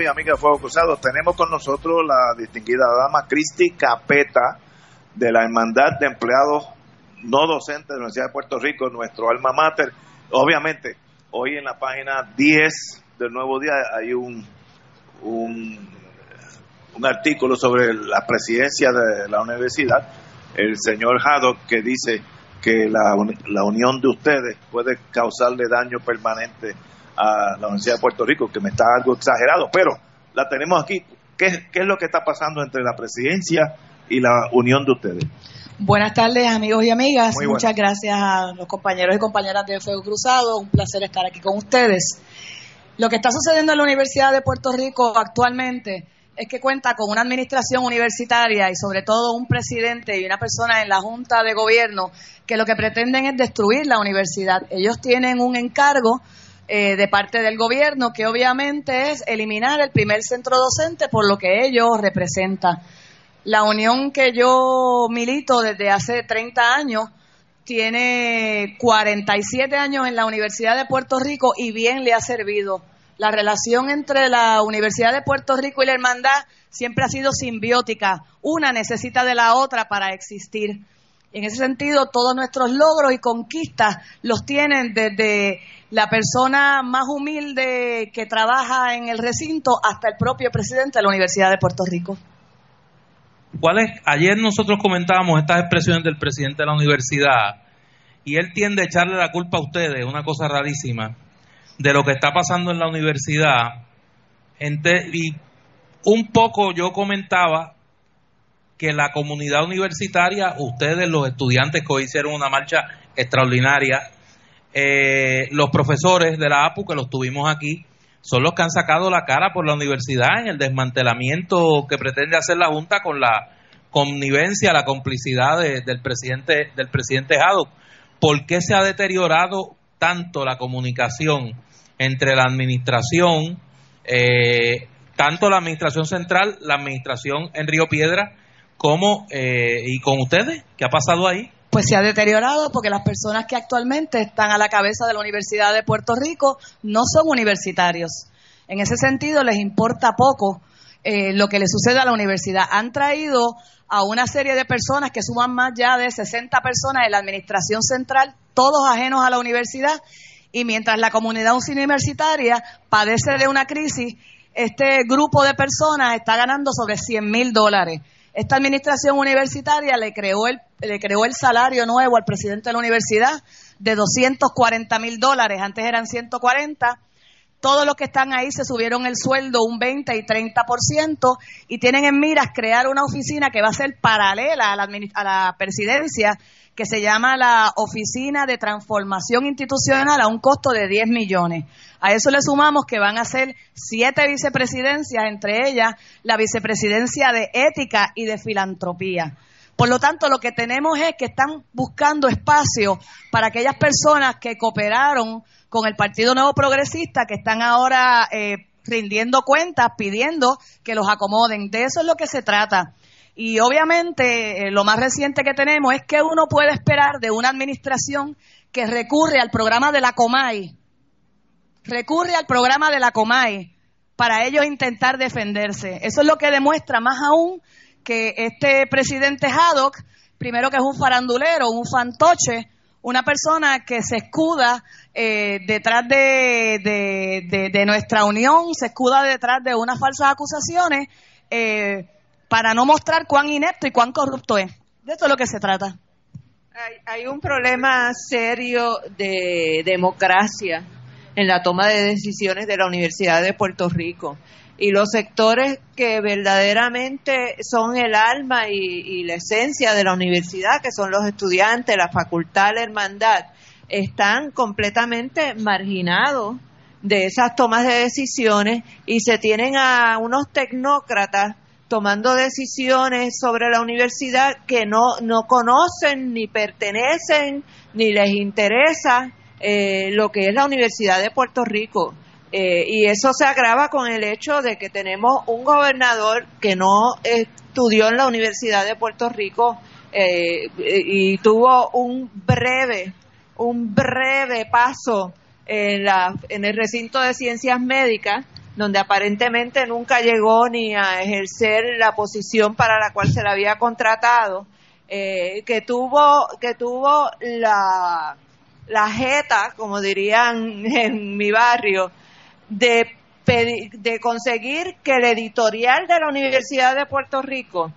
Y amigas de Fuego Cruzado, tenemos con nosotros la distinguida dama Cristi Capeta de la Hermandad de Empleados No Docentes de la Universidad de Puerto Rico, nuestro alma mater. Obviamente, hoy en la página 10 del Nuevo Día hay un, un, un artículo sobre la presidencia de la universidad, el señor Haddock, que dice que la, la unión de ustedes puede causarle daño permanente a la Universidad de Puerto Rico, que me está algo exagerado, pero la tenemos aquí. ¿Qué, es lo que está pasando entre la presidencia y la unión de ustedes? Buenas tardes, amigos y amigas. Muchas gracias a los compañeros y compañeras de Fuego Cruzado. Un placer estar aquí con ustedes. Lo que está sucediendo en la Universidad de Puerto Rico actualmente es que cuenta con una administración universitaria y sobre todo un presidente y una persona en la Junta de Gobierno que lo que pretenden es destruir la universidad. Ellos tienen un encargo eh, de parte del gobierno, que obviamente es eliminar el primer centro docente por lo que ello representa. La unión que yo milito desde hace 30 años tiene 47 años en la Universidad de Puerto Rico y bien le ha servido. La relación entre la Universidad de Puerto Rico y la Hermandad siempre ha sido simbiótica. Una necesita de la otra para existir. En ese sentido, todos nuestros logros y conquistas los tienen desde la persona más humilde que trabaja en el recinto hasta el propio presidente de la Universidad de Puerto Rico. ¿Cuál es? Ayer nosotros comentábamos estas expresiones del presidente de la universidad y él tiende a echarle la culpa a ustedes, una cosa rarísima, de lo que está pasando en la universidad. Y un poco yo comentaba que la comunidad universitaria, ustedes los estudiantes que hoy hicieron una marcha extraordinaria, eh, los profesores de la APU, que los tuvimos aquí, son los que han sacado la cara por la universidad en el desmantelamiento que pretende hacer la Junta con la connivencia, la complicidad del presidente del presidente Haddock. ¿Por qué se ha deteriorado tanto la comunicación entre la administración, eh, tanto la administración central, la administración en Río Piedra, como eh, y con ustedes? ¿Qué ha pasado ahí? Pues se ha deteriorado porque las personas que actualmente están a la cabeza de la Universidad de Puerto Rico no son universitarios. En ese sentido, les importa poco eh, lo que le sucede a la universidad. Han traído a una serie de personas que suman más ya de 60 personas en la administración central, todos ajenos a la universidad, y mientras la comunidad universitaria padece de una crisis, este grupo de personas está ganando sobre 100 mil dólares. Esta administración universitaria le creó, el, le creó el salario nuevo al presidente de la universidad de 240 mil dólares, antes eran 140 todos los que están ahí se subieron el sueldo un 20 y 30% y tienen en miras crear una oficina que va a ser paralela a la, a la presidencia, que se llama la Oficina de Transformación Institucional a un costo de 10 millones. A eso le sumamos que van a ser siete vicepresidencias, entre ellas la vicepresidencia de Ética y de Filantropía. Por lo tanto, lo que tenemos es que están buscando espacio para aquellas personas que cooperaron con el Partido Nuevo Progresista que están ahora eh, rindiendo cuentas, pidiendo que los acomoden. De eso es lo que se trata. Y obviamente eh, lo más reciente que tenemos es que uno puede esperar de una administración que recurre al programa de la Comay, recurre al programa de la Comay para ellos intentar defenderse. Eso es lo que demuestra más aún que este presidente Haddock, primero que es un farandulero, un fantoche, una persona que se escuda eh, detrás de, nuestra unión, se escuda detrás de unas falsas acusaciones eh, para no mostrar cuán inepto y cuán corrupto es. De esto es lo que se trata. Hay, hay un problema serio de democracia en la toma de decisiones de la Universidad de Puerto Rico y los sectores que verdaderamente son el alma y, la esencia de la universidad, que son los estudiantes, la facultad, la hermandad, están completamente marginados de esas tomas de decisiones y se tienen a unos tecnócratas tomando decisiones sobre la universidad que no, no conocen ni pertenecen ni les interesa eh, lo que es la Universidad de Puerto Rico. Eh, y eso se agrava con el hecho de que tenemos un gobernador que no estudió en la Universidad de Puerto Rico eh, y tuvo un breve, un breve paso en, la, en el recinto de ciencias médicas, donde aparentemente nunca llegó ni a ejercer la posición para la cual se le había contratado, eh, que tuvo, que tuvo la, la jeta, como dirían en mi barrio, de, conseguir que el editorial de la Universidad de Puerto Rico,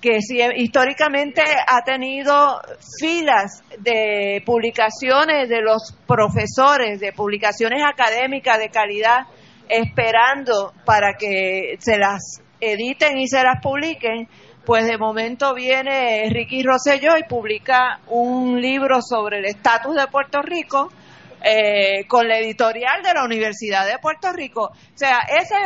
que históricamente ha tenido filas de publicaciones de los profesores, de publicaciones académicas de calidad, esperando para que se las editen y se las publiquen, pues de momento viene Ricky Rosselló y publica un libro sobre el estatus de Puerto Rico eh, con la editorial de la Universidad de Puerto Rico. O sea, ese,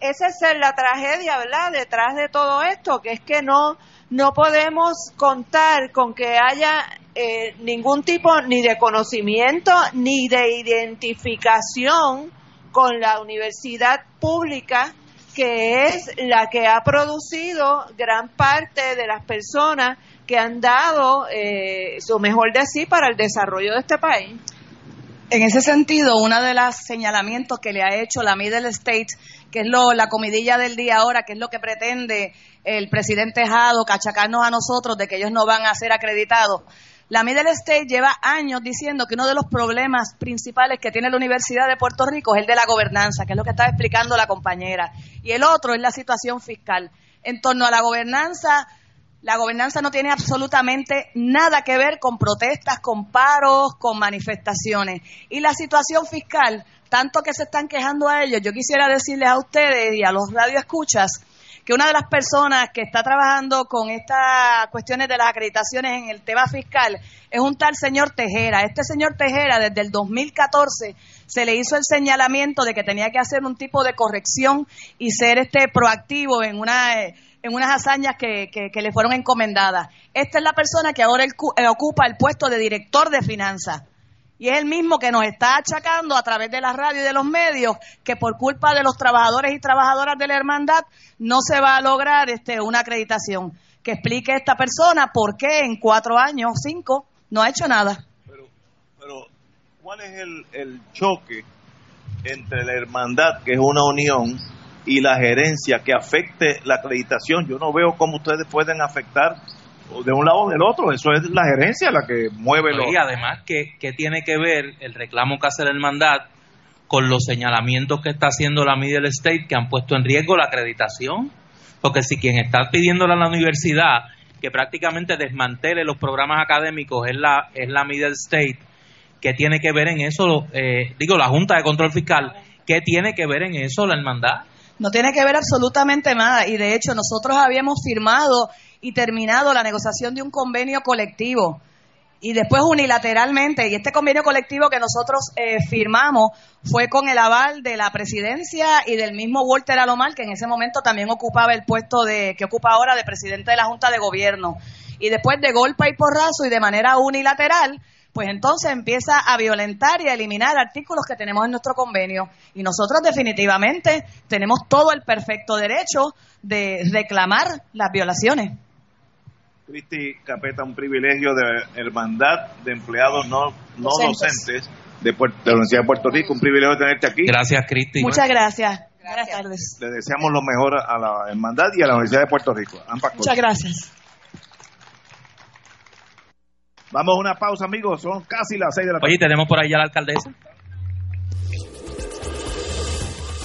esa es la tragedia, ¿verdad? Detrás de todo esto, que es que no, no podemos contar con que haya eh, ningún tipo ni de conocimiento ni de identificación con la universidad pública que es la que ha producido gran parte de las personas que han dado eh, su mejor de sí para el desarrollo de este país. En ese sentido, uno de los señalamientos que le ha hecho la Middle State, que es lo, la comidilla del día ahora, que es lo que pretende el presidente Jado, cachacarnos a nosotros de que ellos no van a ser acreditados. La Middle State lleva años diciendo que uno de los problemas principales que tiene la Universidad de Puerto Rico es el de la gobernanza, que es lo que estaba explicando la compañera. Y el otro es la situación fiscal. En torno a la gobernanza, la gobernanza no tiene absolutamente nada que ver con protestas, con paros, con manifestaciones. Y la situación fiscal, tanto que se están quejando a ellos, yo quisiera decirles a ustedes y a los radioescuchas que una de las personas que está trabajando con estas cuestiones de las acreditaciones en el tema fiscal es un tal señor Tejera. Este señor Tejera desde el 2014 se le hizo el señalamiento de que tenía que hacer un tipo de corrección y ser este proactivo en una en unas hazañas que, que, le fueron encomendadas. Esta es la persona que ahora eh, ocupa el puesto de director de finanzas. Y es el mismo que nos está achacando a través de la radio y de los medios que por culpa de los trabajadores y trabajadoras de la hermandad no se va a lograr este, una acreditación. Que explique esta persona por qué en cuatro años, cinco, no ha hecho nada. Pero, pero ¿cuál es el, el choque entre la hermandad, que es una unión, y la gerencia que afecte la acreditación. Yo no veo cómo ustedes pueden afectar de un lado o del otro. Eso es la gerencia la que mueve los... Y además, ¿qué, tiene que ver el reclamo que hace el hermandad con los señalamientos que está haciendo la Middle State que han puesto en riesgo la acreditación? Porque si quien está pidiéndole a la universidad que prácticamente desmantele los programas académicos es la, es la Middle State, ¿qué tiene que ver en eso? Eh, digo, la Junta de Control Fiscal, ¿qué tiene que ver en eso la hermandad? No tiene que ver absolutamente nada. Y de hecho, nosotros habíamos firmado y terminado la negociación de un convenio colectivo. Y después unilateralmente, y este convenio colectivo que nosotros eh, firmamos fue con el aval de la presidencia y del mismo Walter Alomar, que en ese momento también ocupaba el puesto de que ocupa ahora de presidente de la Junta de Gobierno. Y después de golpe y porrazo y de manera unilateral, pues entonces empieza a violentar y a eliminar artículos que tenemos en nuestro convenio. Y nosotros definitivamente tenemos todo el perfecto derecho de reclamar las violaciones. Cristi Capeta, un privilegio de hermandad de empleados no, no docentes, de, la Universidad de Puerto Rico, un privilegio tenerte aquí. Gracias, Cristi. Muchas gracias. Buenas tardes. Le deseamos lo mejor a la hermandad y a la Universidad de Puerto Rico. Muchas gracias. Vamos a una pausa, amigos. Son casi las seis de la tarde. Oye, tenemos por ahí a la alcaldesa.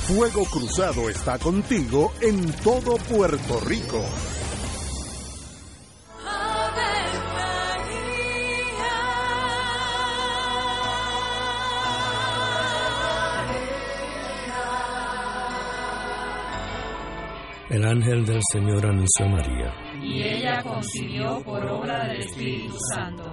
Fuego Cruzado está contigo en todo Puerto Rico. El ángel del Señor anunció a María. Y ella concibió por obra del Espíritu Santo.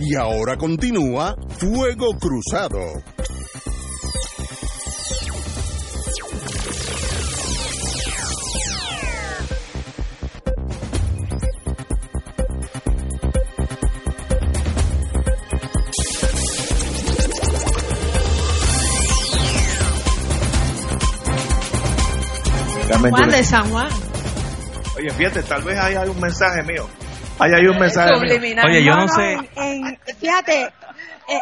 Y ahora continúa Fuego Cruzado. Juan de San Juan. Oye, fíjate, tal vez ahí hay un mensaje mío. Ahí hay un mensaje Oye, yo no, sé. fíjate, eh,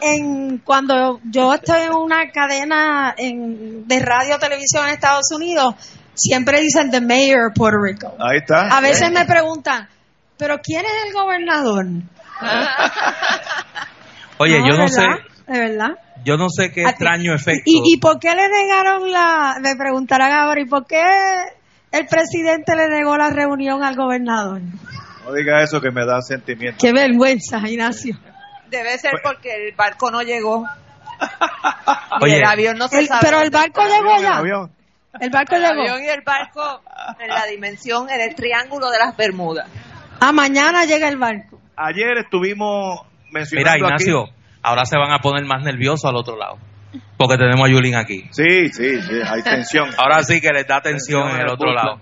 en, cuando yo estoy en una cadena de radio o televisión en Estados Unidos, siempre dicen the mayor of Puerto Rico. Ahí está. A veces me preguntan, ¿pero quién es el gobernador? Oye, yo no sé. De verdad. Yo no sé qué extraño efecto. ¿Y, ¿Y por qué le negaron la.? Me preguntarán ahora, ¿y por qué el presidente le negó la reunión al gobernador? No diga eso que me da sentimiento. Qué vergüenza, Ignacio. Debe ser pues- porque el barco no llegó. Oye, el avión no se sabe. Pero el barco llegó ya. El barco llegó. El avión y el barco en la dimensión, en el triángulo de las Bermudas. Ah, mañana llega el barco. Ayer estuvimos mencionando. Mira, Ignacio, ahora se van a poner más nerviosos al otro lado. Porque tenemos a Yulín aquí. Sí, sí, sí, hay tensión. ahora sí que les da tensión, en el otro lado.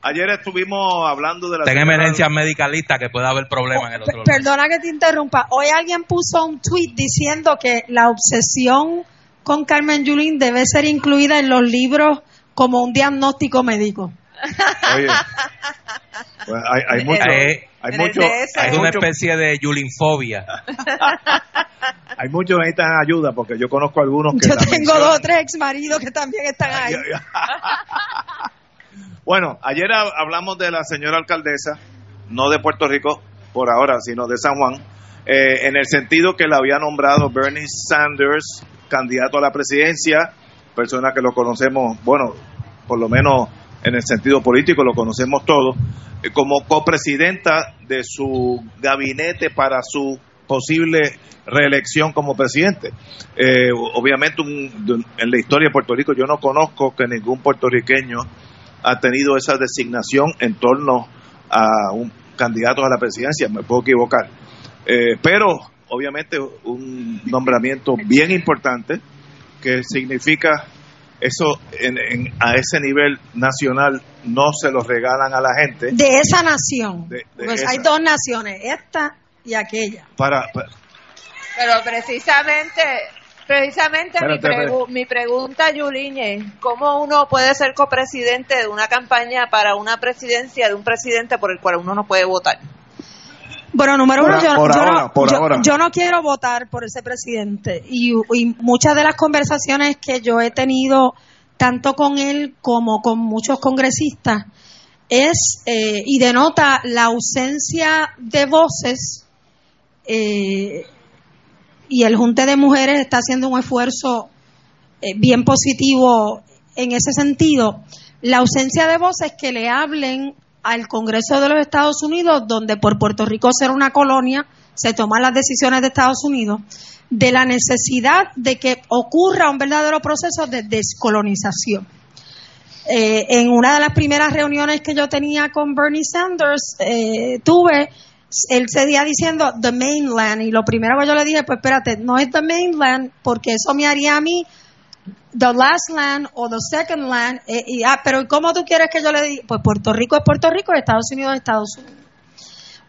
Ayer estuvimos hablando de la... Ten emergencias medicalistas que puede haber problemas en el otro lado. Perdona que te interrumpa. Hoy alguien puso un tweet diciendo que la obsesión con Carmen Yulín debe ser incluida en los libros como un diagnóstico médico. Oye, pues hay, hay, mucho, eh, hay, mucho, hay, una especie de yulinfobia. hay muchos que necesitan ayuda porque yo conozco algunos que... Yo tengo dos o tres ex maridos que también están ahí. Bueno, ayer hablamos de la señora alcaldesa, no de Puerto Rico por ahora, sino de San Juan, eh, en el sentido que la había nombrado Bernie Sanders candidato a la presidencia, persona que lo conocemos, bueno, por lo menos en el sentido político lo conocemos todos, eh, como copresidenta de su gabinete para su posible reelección como presidente. Eh, obviamente en la historia de Puerto Rico yo no conozco que ningún puertorriqueño ha tenido esa designación en torno a un candidato a la presidencia, me puedo equivocar. Eh, pero obviamente un nombramiento bien importante que significa eso en, a ese nivel nacional no se lo regalan a la gente. De esa nación. pues hay dos naciones, esta y aquella. para, pero precisamente Precisamente mi, mi, pregunta, Yuliñe, ¿cómo uno puede ser copresidente de una campaña para una presidencia de un presidente por el cual uno no puede votar? Bueno, número uno, yo, no, quiero votar por ese presidente y, muchas de las conversaciones que yo he tenido tanto con él como con muchos congresistas es eh, y denota la ausencia de voces eh, y el Junte de Mujeres está haciendo un esfuerzo eh, bien positivo en ese sentido. La ausencia de voces que le hablen al Congreso de los Estados Unidos, donde por Puerto Rico ser una colonia, se toman las decisiones de Estados Unidos, de la necesidad de que ocurra un verdadero proceso de descolonización. Eh, en una de las primeras reuniones que yo tenía con Bernie Sanders, eh, tuve él seguía diciendo the mainland y lo primero que yo le dije, pues espérate, no es the mainland porque eso me haría a mí the last land o the second land. Eh, y, ah, pero ¿cómo tú quieres que yo le diga? Pues Puerto Rico es Puerto Rico Estados Unidos es Estados Unidos.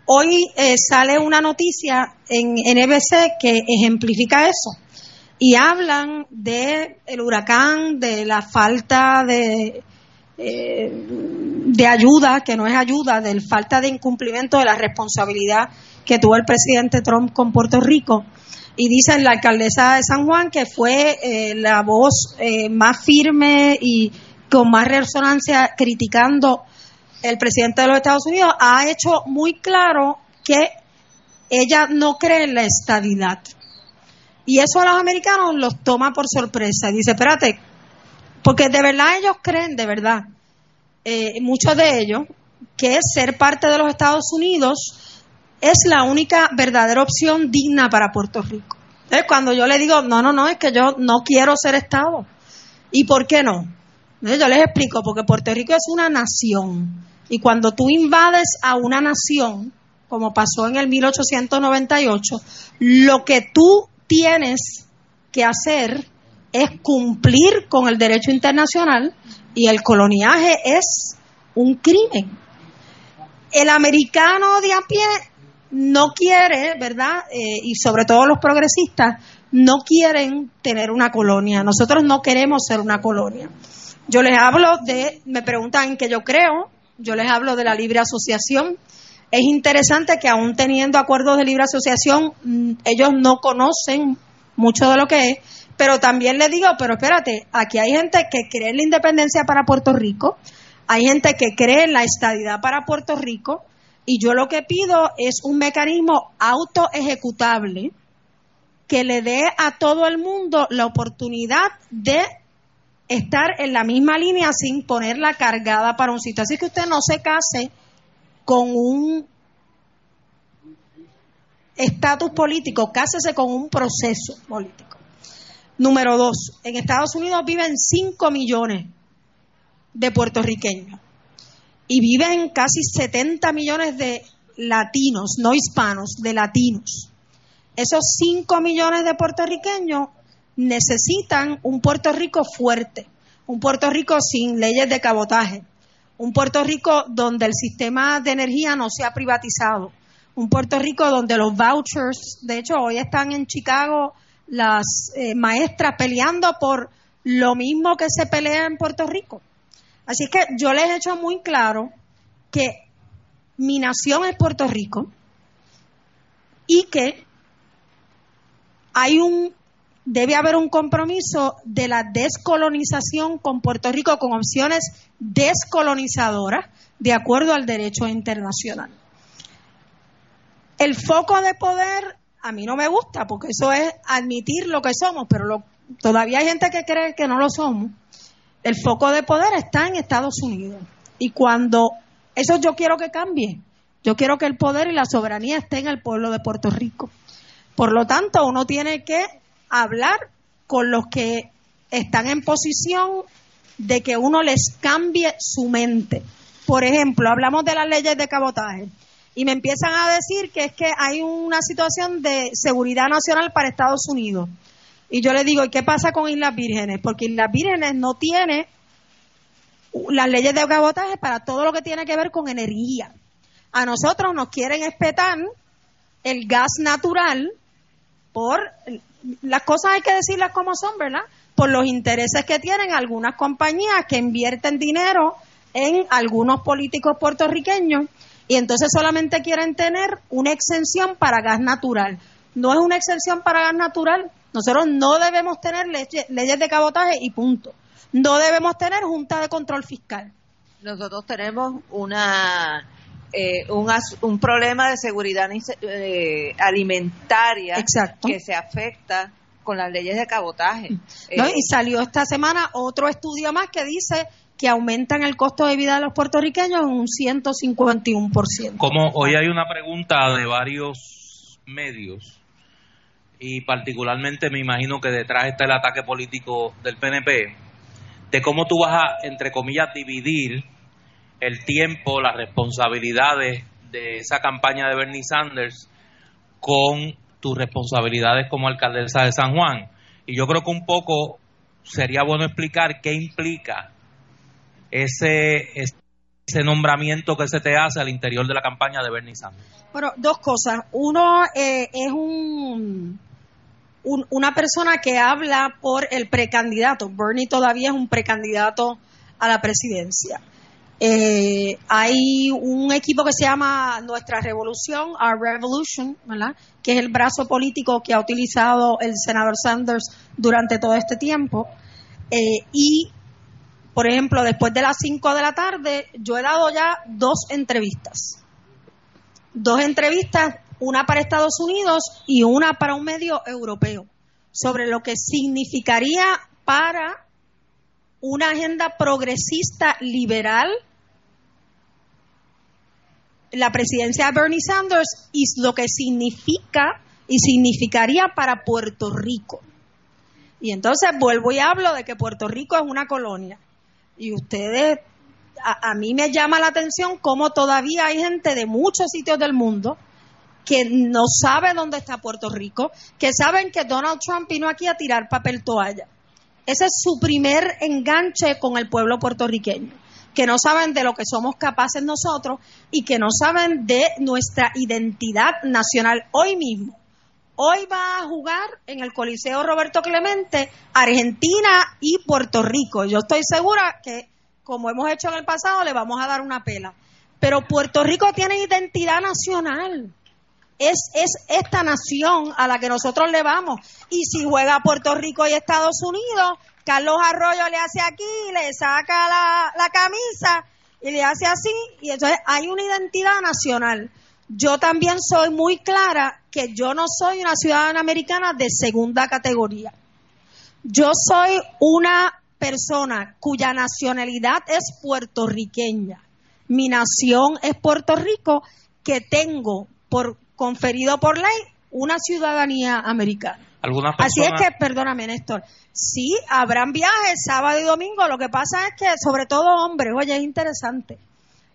Hoy eh, sale una noticia en NBC que ejemplifica eso y hablan de el huracán, de la falta de eh, de ayuda, que no es ayuda, de falta de incumplimiento de la responsabilidad que tuvo el presidente Trump con Puerto Rico. Y dicen la alcaldesa de San Juan que fue eh, la voz eh, más firme y con más resonancia criticando el presidente de los Estados Unidos, ha hecho muy claro que ella no cree en la estabilidad. Y eso a los americanos los toma por sorpresa. Dice, espérate, porque de verdad ellos creen, de verdad, eh, muchos de ellos, que ser parte de los Estados Unidos es la única verdadera opción digna para Puerto Rico. Cuando yo le digo, no, no, no, es que yo no quiero ser Estado. ¿Y por qué no? yo les explico, porque Puerto Rico es una nación. Y cuando tú invades a una nación, como pasó en el 1898, lo que tú tienes que hacer es cumplir con el derecho internacional y el coloniaje es un crimen. El americano de a pie no quiere, ¿verdad? Eh, y sobre todo los progresistas no quieren tener una colonia. Nosotros no queremos ser una colonia. Yo les hablo de, me preguntan en qué yo creo, yo les hablo de la libre asociación, Es interesante que aún teniendo acuerdos de libre asociación, mm, ellos no conocen mucho de lo que es, pero también le digo, pero espérate, aquí hay gente que cree en la independencia para Puerto Rico, hay gente que cree en la estadidad para Puerto Rico, y yo lo que pido es un mecanismo autoejecutable que le dé a todo el mundo la oportunidad de estar en la misma línea sin ponerla cargada para un sitio. Así que usted no se case con un estatus político, cásese con un proceso político. Número dos, en Estados Unidos viven 5 millones de puertorriqueños y viven casi 70 millones de latinos, no hispanos, de latinos. Esos 5 millones de puertorriqueños necesitan un Puerto Rico fuerte, un Puerto Rico sin leyes de cabotaje, un Puerto Rico donde el sistema de energía no sea privatizado, un Puerto Rico donde los vouchers, de hecho hoy están en Chicago las eh, maestras peleando por lo mismo que se pelea en Puerto Rico, Así que yo les he hecho muy claro que mi nación es Puerto Rico y que hay un debe haber un compromiso de la descolonización con Puerto Rico con opciones descolonizadoras de acuerdo al derecho internacional. El foco de poder a mí no me gusta porque eso es admitir lo que somos, pero todavía hay gente que cree que no lo somos el foco de poder está en Estados Unidos. Y cuando eso yo quiero que cambie, yo quiero que el poder y la soberanía estén en el pueblo de Puerto Rico. Por lo tanto, uno tiene que hablar con los que están en posición de que uno les cambie su mente. Por ejemplo, hablamos de las leyes de cabotaje y me empiezan a decir que es que hay una situación de seguridad nacional para Estados Unidos. Y yo le digo, ¿y qué pasa con Islas Vírgenes? Porque Islas Vírgenes no tiene las leyes de cabotaje para todo lo que tiene que ver con energía. A nosotros nos quieren espetar el gas natural por las cosas hay que decirlas como son, ¿verdad? Por los intereses que tienen algunas compañías que invierten dinero en algunos políticos puertorriqueños y entonces solamente quieren tener una exención para gas natural. No es una exención para gas natural, nosotros no debemos tener leyes de cabotaje y punto. No debemos tener junta de control fiscal. Nosotros tenemos una eh, un, un, problema de seguridad eh, alimentaria que se afecta con las leyes de cabotaje. y eh, salió esta semana otro estudio más que dice que aumentan el costo de vida de los puertorriqueños en un 151%. Como hoy hay una pregunta de varios medios y particularmente me imagino que detrás está el ataque político del PNP, de cómo tú vas a, entre comillas, dividir el tiempo, las responsabilidades de esa campaña de Bernie Sanders con tus responsabilidades como alcaldesa de San Juan. Y yo creo que un poco sería bueno explicar qué implica ese, ese nombramiento que se te hace al interior de la campaña de Bernie Sanders. Bueno, dos cosas. Uno eh, es un una persona que habla por el precandidato. Bernie todavía es un precandidato a la presidencia. Eh, hay un equipo que se llama Nuestra Revolución, Our Revolution, ¿verdad? que es el brazo político que ha utilizado el senador Sanders durante todo este tiempo. Eh, y, por ejemplo, después de las 5 de la tarde, yo he dado ya dos entrevistas. Dos entrevistas una para Estados Unidos y una para un medio europeo, sobre lo que significaría para una agenda progresista liberal la presidencia de Bernie Sanders y lo que significa y significaría para Puerto Rico. Y entonces vuelvo y hablo de que Puerto Rico es una colonia. Y ustedes, a, a mí me llama la atención cómo todavía hay gente de muchos sitios del mundo que no sabe dónde está Puerto Rico, que saben que Donald Trump vino aquí a tirar papel toalla. Ese es su primer enganche con el pueblo puertorriqueño, que no saben de lo que somos capaces nosotros y que no saben de nuestra identidad nacional hoy mismo. Hoy va a jugar en el Coliseo Roberto Clemente Argentina y Puerto Rico. Yo estoy segura que, como hemos hecho en el pasado, le vamos a dar una pela pero Puerto Rico tiene identidad nacional. Es, es esta nación a la que nosotros le vamos. Y si juega Puerto Rico y Estados Unidos, Carlos Arroyo le hace aquí, le saca la, la camisa y le hace así, y entonces hay una identidad nacional. Yo también soy muy clara que yo no soy una ciudadana americana de segunda categoría. Yo soy una persona cuya nacionalidad es puertorriqueña. Mi nación es Puerto Rico, que tengo por conferido por ley una ciudadanía americana. Así es que, perdóname, Néstor, sí, habrán viajes sábado y domingo. Lo que pasa es que, sobre todo hombres, oye, es interesante.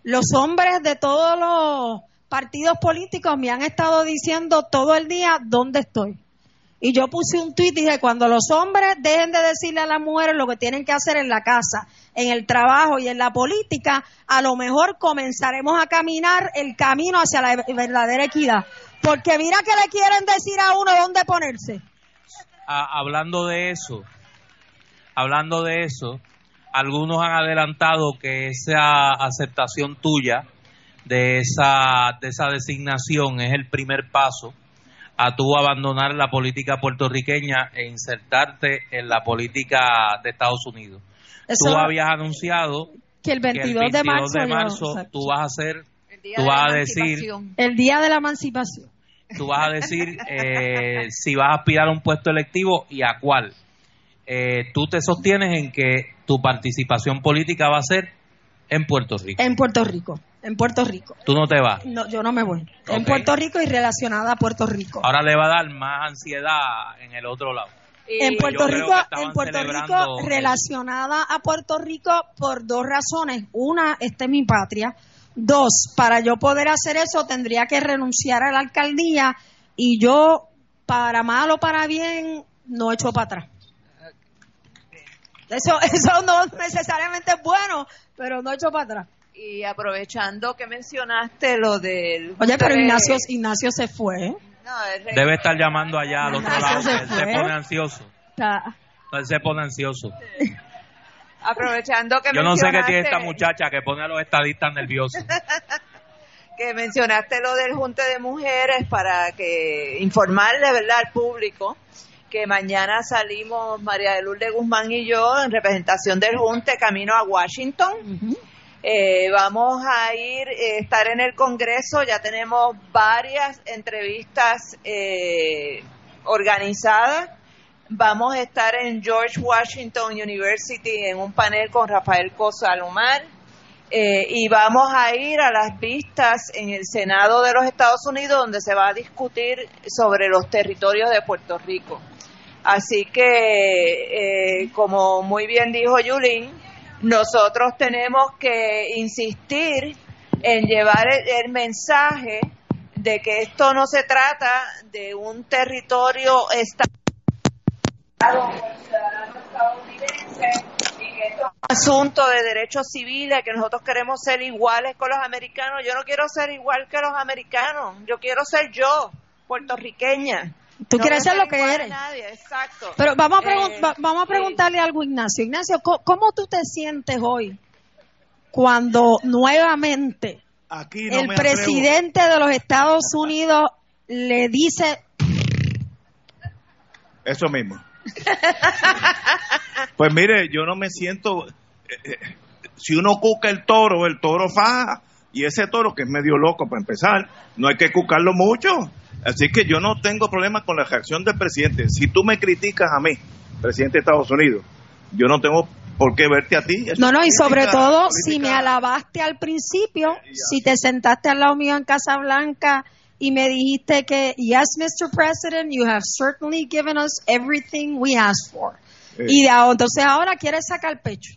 Los hombres de todos los partidos políticos me han estado diciendo todo el día dónde estoy. Y yo puse un tuit y dije, cuando los hombres dejen de decirle a las mujeres lo que tienen que hacer en la casa, en el trabajo y en la política, a lo mejor comenzaremos a caminar el camino hacia la verdadera equidad. Porque mira que le quieren decir a uno dónde ponerse. hablando de eso, hablando de eso, algunos han adelantado que esa aceptación tuya de esa, de esa designación es el primer paso a tú abandonar la política puertorriqueña e insertarte en la política de Estados Unidos. Tú habías anunciado que el 22, de marzo, tú vas a hacer, tú vas a decir... El día de la emancipación. Tú vas a decir eh, si vas a aspirar a un puesto electivo y a cuál. Eh, tú te sostienes en que tu participación política va a ser en Puerto Rico. En Puerto Rico en Puerto Rico. ¿Tú no te vas? No, yo no me voy. En Puerto Rico y relacionada a Puerto Rico. Ahora le va a dar más ansiedad en el otro lado. En Puerto Rico, en Puerto Rico relacionada a Puerto Rico por dos razones. Una, esta es mi patria. Dos, para yo poder hacer eso tendría que renunciar a la alcaldía y yo, para mal o para bien, no echo para atrás. Eso, eso no necesariamente es bueno, pero no echo para atrás. Y aprovechando que mencionaste lo del... Oye, pero Ignacio, Ignacio se fue. Debe estar llamando allá al otro lado. Se, él se pone ansioso. Él se pone ansioso. Aprovechando que Yo no sé qué tiene esta muchacha que pone a los estadistas nerviosos. que mencionaste lo del Junte de Mujeres para que informarle, ¿verdad?, al público que mañana salimos María de Lourdes Guzmán y yo en representación del Junte camino a Washington. Eh, vamos a ir, eh, estar en el Congreso, ya tenemos varias entrevistas eh, organizadas. Vamos a estar en George Washington University en un panel con Rafael Cosa Alomar. y vamos a ir a las vistas en el Senado de los Estados Unidos donde se va a discutir sobre los territorios de Puerto Rico. Así que, como muy bien dijo Yulín, nosotros tenemos que insistir en llevar el, mensaje de que esto no se trata de un territorio estadounidense y que esto es un asunto de derechos civiles, que nosotros queremos ser iguales con los americanos. Yo no quiero ser igual que los americanos, yo quiero ser yo, puertorriqueña. Tú quieres ser lo que eres. exacto. Pero vamos a, eh, vamos a preguntarle algo, Ignacio. Ignacio, ¿cómo, tú te sientes hoy cuando nuevamente el presidente de los Estados Unidos le dice... Eso mismo. pues mire, yo no me siento... Eh, eh, si uno cuca el toro, el toro faja. Y ese toro, que es medio loco para empezar, no hay que cucarlo mucho Así que yo no tengo problema con la reacción del presidente. Si tú me criticas a mí, presidente de Estados Unidos, yo no tengo por qué verte a ti. no, no, y sobre todo, si me alabaste al principio, si te sentaste al lado mío en Casa Blanca y me dijiste que, yes, Mr. President, you have certainly given us everything we asked for. Y entonces ahora quieres sacar el pecho.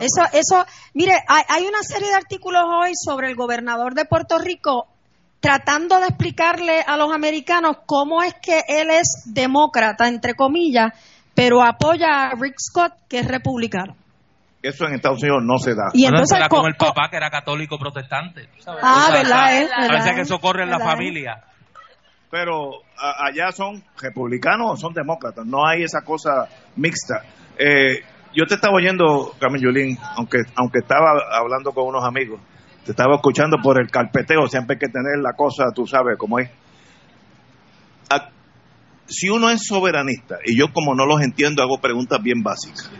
eso, eso, mire, hay, hay una serie de artículos hoy sobre el gobernador de Puerto Rico tratando de explicarle a los americanos cómo es que él es demócrata, entre comillas, pero apoya a Rick Scott, que es republicano. Eso en Estados Unidos no se da. Y entonces era como el papá que era católico protestante. Ah, ¿verdad? Parece que eso ocurre en la familia. Pero allá son republicanos o son demócratas. No hay esa cosa mixta. Eh, yo te estaba oyendo, Carmen Yulín, aunque, aunque estaba hablando con unos amigos te estaba escuchando por el carpeteo, siempre hay que tener la cosa, tú sabes cómo es. Si uno es soberanista, y yo como no los entiendo, hago preguntas bien básicas,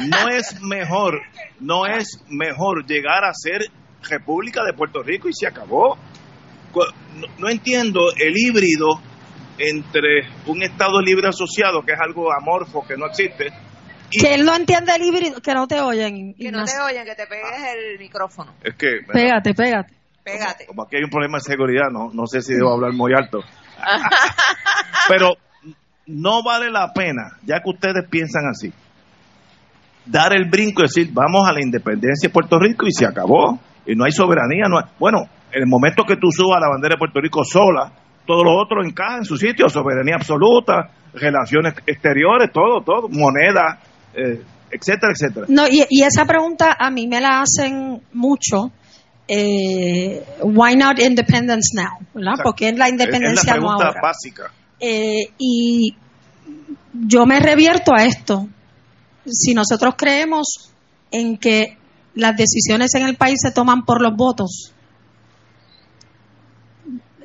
no es mejor, no es mejor llegar a ser República de Puerto Rico y se acabó. No, entiendo el híbrido entre un Estado libre asociado, que es algo amorfo, que no existe, que él no entiende el híbrido, que no te oyen. Que no te oyen, que te pegues el micrófono. Es que. Pégate, pégate. Pégate. Como, aquí hay un problema de seguridad, no, no sé si debo hablar muy alto. Pero no vale la pena, ya que ustedes piensan así, dar el brinco y decir, vamos a la independencia de Puerto Rico y se acabó. Y no hay soberanía. No bueno, en el momento que tú subas la bandera de Puerto Rico sola, todos los otros encajan en su sitio, soberanía absoluta, relaciones exteriores, todo, todo, moneda, eh, etcétera, etcétera. No, y, esa pregunta a mí me la hacen mucho. Eh, why not independence now? ¿verdad? Porque es la independencia es la pregunta básica. Eh, y yo me revierto a esto. Si nosotros creemos en que las decisiones en el país se toman por los votos,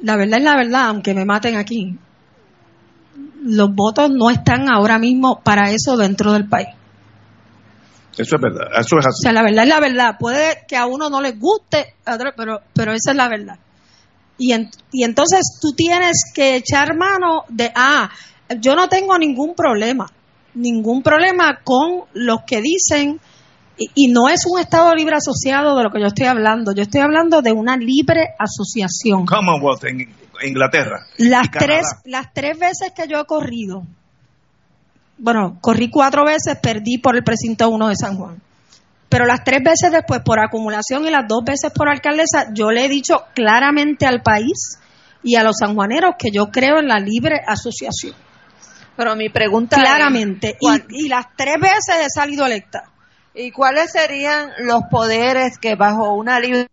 la verdad es la verdad, aunque me maten aquí, los votos no están ahora mismo para eso dentro del país. Eso es verdad, eso es así. O sea, la verdad es la verdad. Puede que a uno no le guste, pero, pero esa es la verdad. Y, y entonces tú tienes que echar mano de, ah, yo no tengo ningún problema, ningún problema con los que dicen, y, no es un Estado libre asociado de lo que yo estoy hablando, yo estoy hablando de una libre asociación. Commonwealth en Inglaterra. Las, tres, las tres veces que yo he corrido, bueno, corrí cuatro veces, perdí por el precinto 1 de San Juan. Pero las tres veces después por acumulación y las dos veces por alcaldesa, yo le he dicho claramente al país y a los sanjuaneros que yo creo en la libre asociación. Pero mi pregunta claramente y, y, las tres veces he salido electa. ¿Y cuáles serían los poderes que bajo una libre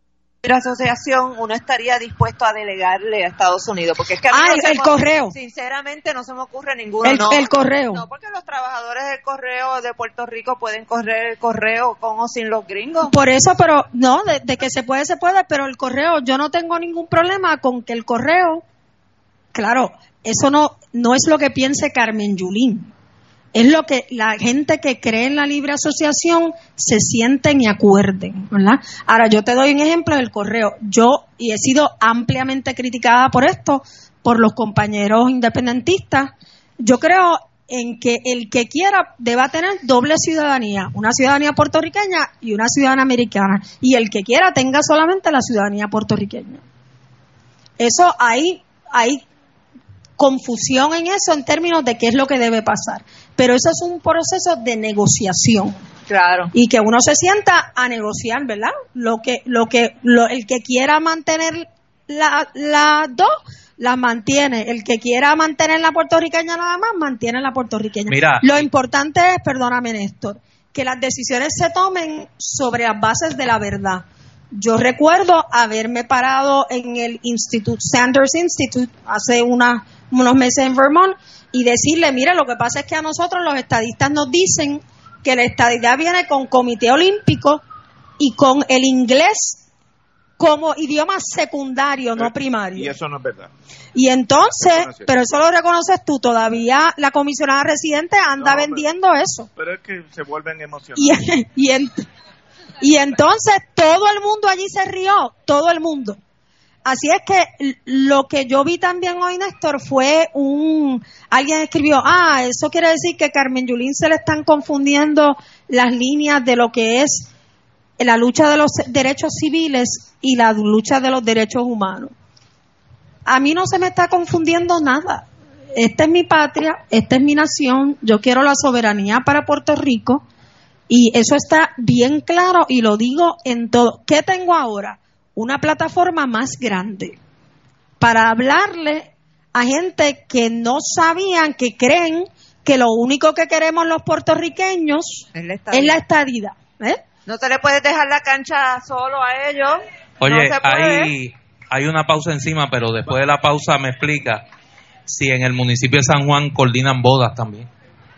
asociación uno estaría dispuesto a delegarle a Estados Unidos? Porque es que ah, el, correo. Sinceramente no se me ocurre ninguno. El, el, correo. No, porque los trabajadores del correo de Puerto Rico pueden correr el correo con o sin los gringos. Por eso, pero no, de, que se puede, se puede, pero el correo, yo no tengo ningún problema con que el correo, claro, eso no, no es lo que piense Carmen Yulín es lo que la gente que cree en la libre asociación se sienten y acuerden, ¿verdad? Ahora, yo te doy un ejemplo del correo. Yo, y he sido ampliamente criticada por esto, por los compañeros independentistas, yo creo en que el que quiera deba tener doble ciudadanía, una ciudadanía puertorriqueña y una ciudadanía americana, y el que quiera tenga solamente la ciudadanía puertorriqueña. Eso hay, hay confusión en eso en términos de qué es lo que debe pasar. Pero eso es un proceso de negociación. Claro. Y que uno se sienta a negociar, ¿verdad? Lo que, lo que, el que quiera mantener las la dos, las mantiene. El que quiera mantener la puertorriqueña nada más, mantiene la puertorriqueña. Mira. Lo importante es, perdóname Néstor, que las decisiones se tomen sobre las bases de la verdad. Yo recuerdo haberme parado en el Institute, Sanders Institute, hace unos meses en Vermont, y decirle, mira, lo que pasa es que a nosotros los estadistas nos dicen que la estadidad viene con comité olímpico y con el inglés como idioma secundario, no primario. Y eso no es verdad. Y entonces, pero eso lo reconoces tú, todavía la comisionada residente anda vendiendo eso. Pero es que se vuelven emocionados. Y, y entonces todo el mundo allí se rió, todo el mundo. Así es que lo que yo vi también hoy, Néstor, fue un... Alguien escribió, ah, eso quiere decir que Carmen Yulín se le están confundiendo las líneas de lo que es la lucha de los derechos civiles y la lucha de los derechos humanos. A mí no se me está confundiendo nada. Esta es mi patria, esta es mi nación, yo quiero la soberanía para Puerto Rico y eso está bien claro y lo digo en todo. ¿Qué tengo ahora? Una plataforma más grande para hablarle a gente que no sabían, que creen que lo único que queremos los puertorriqueños es la estadidad. ¿eh? No te le puedes dejar la cancha solo a ellos. Oye, hay, hay una pausa encima, pero después de la pausa me explica si en el municipio de San Juan coordinan bodas también.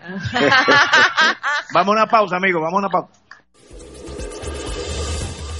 vamos a una pausa, amigo, vamos a una pausa.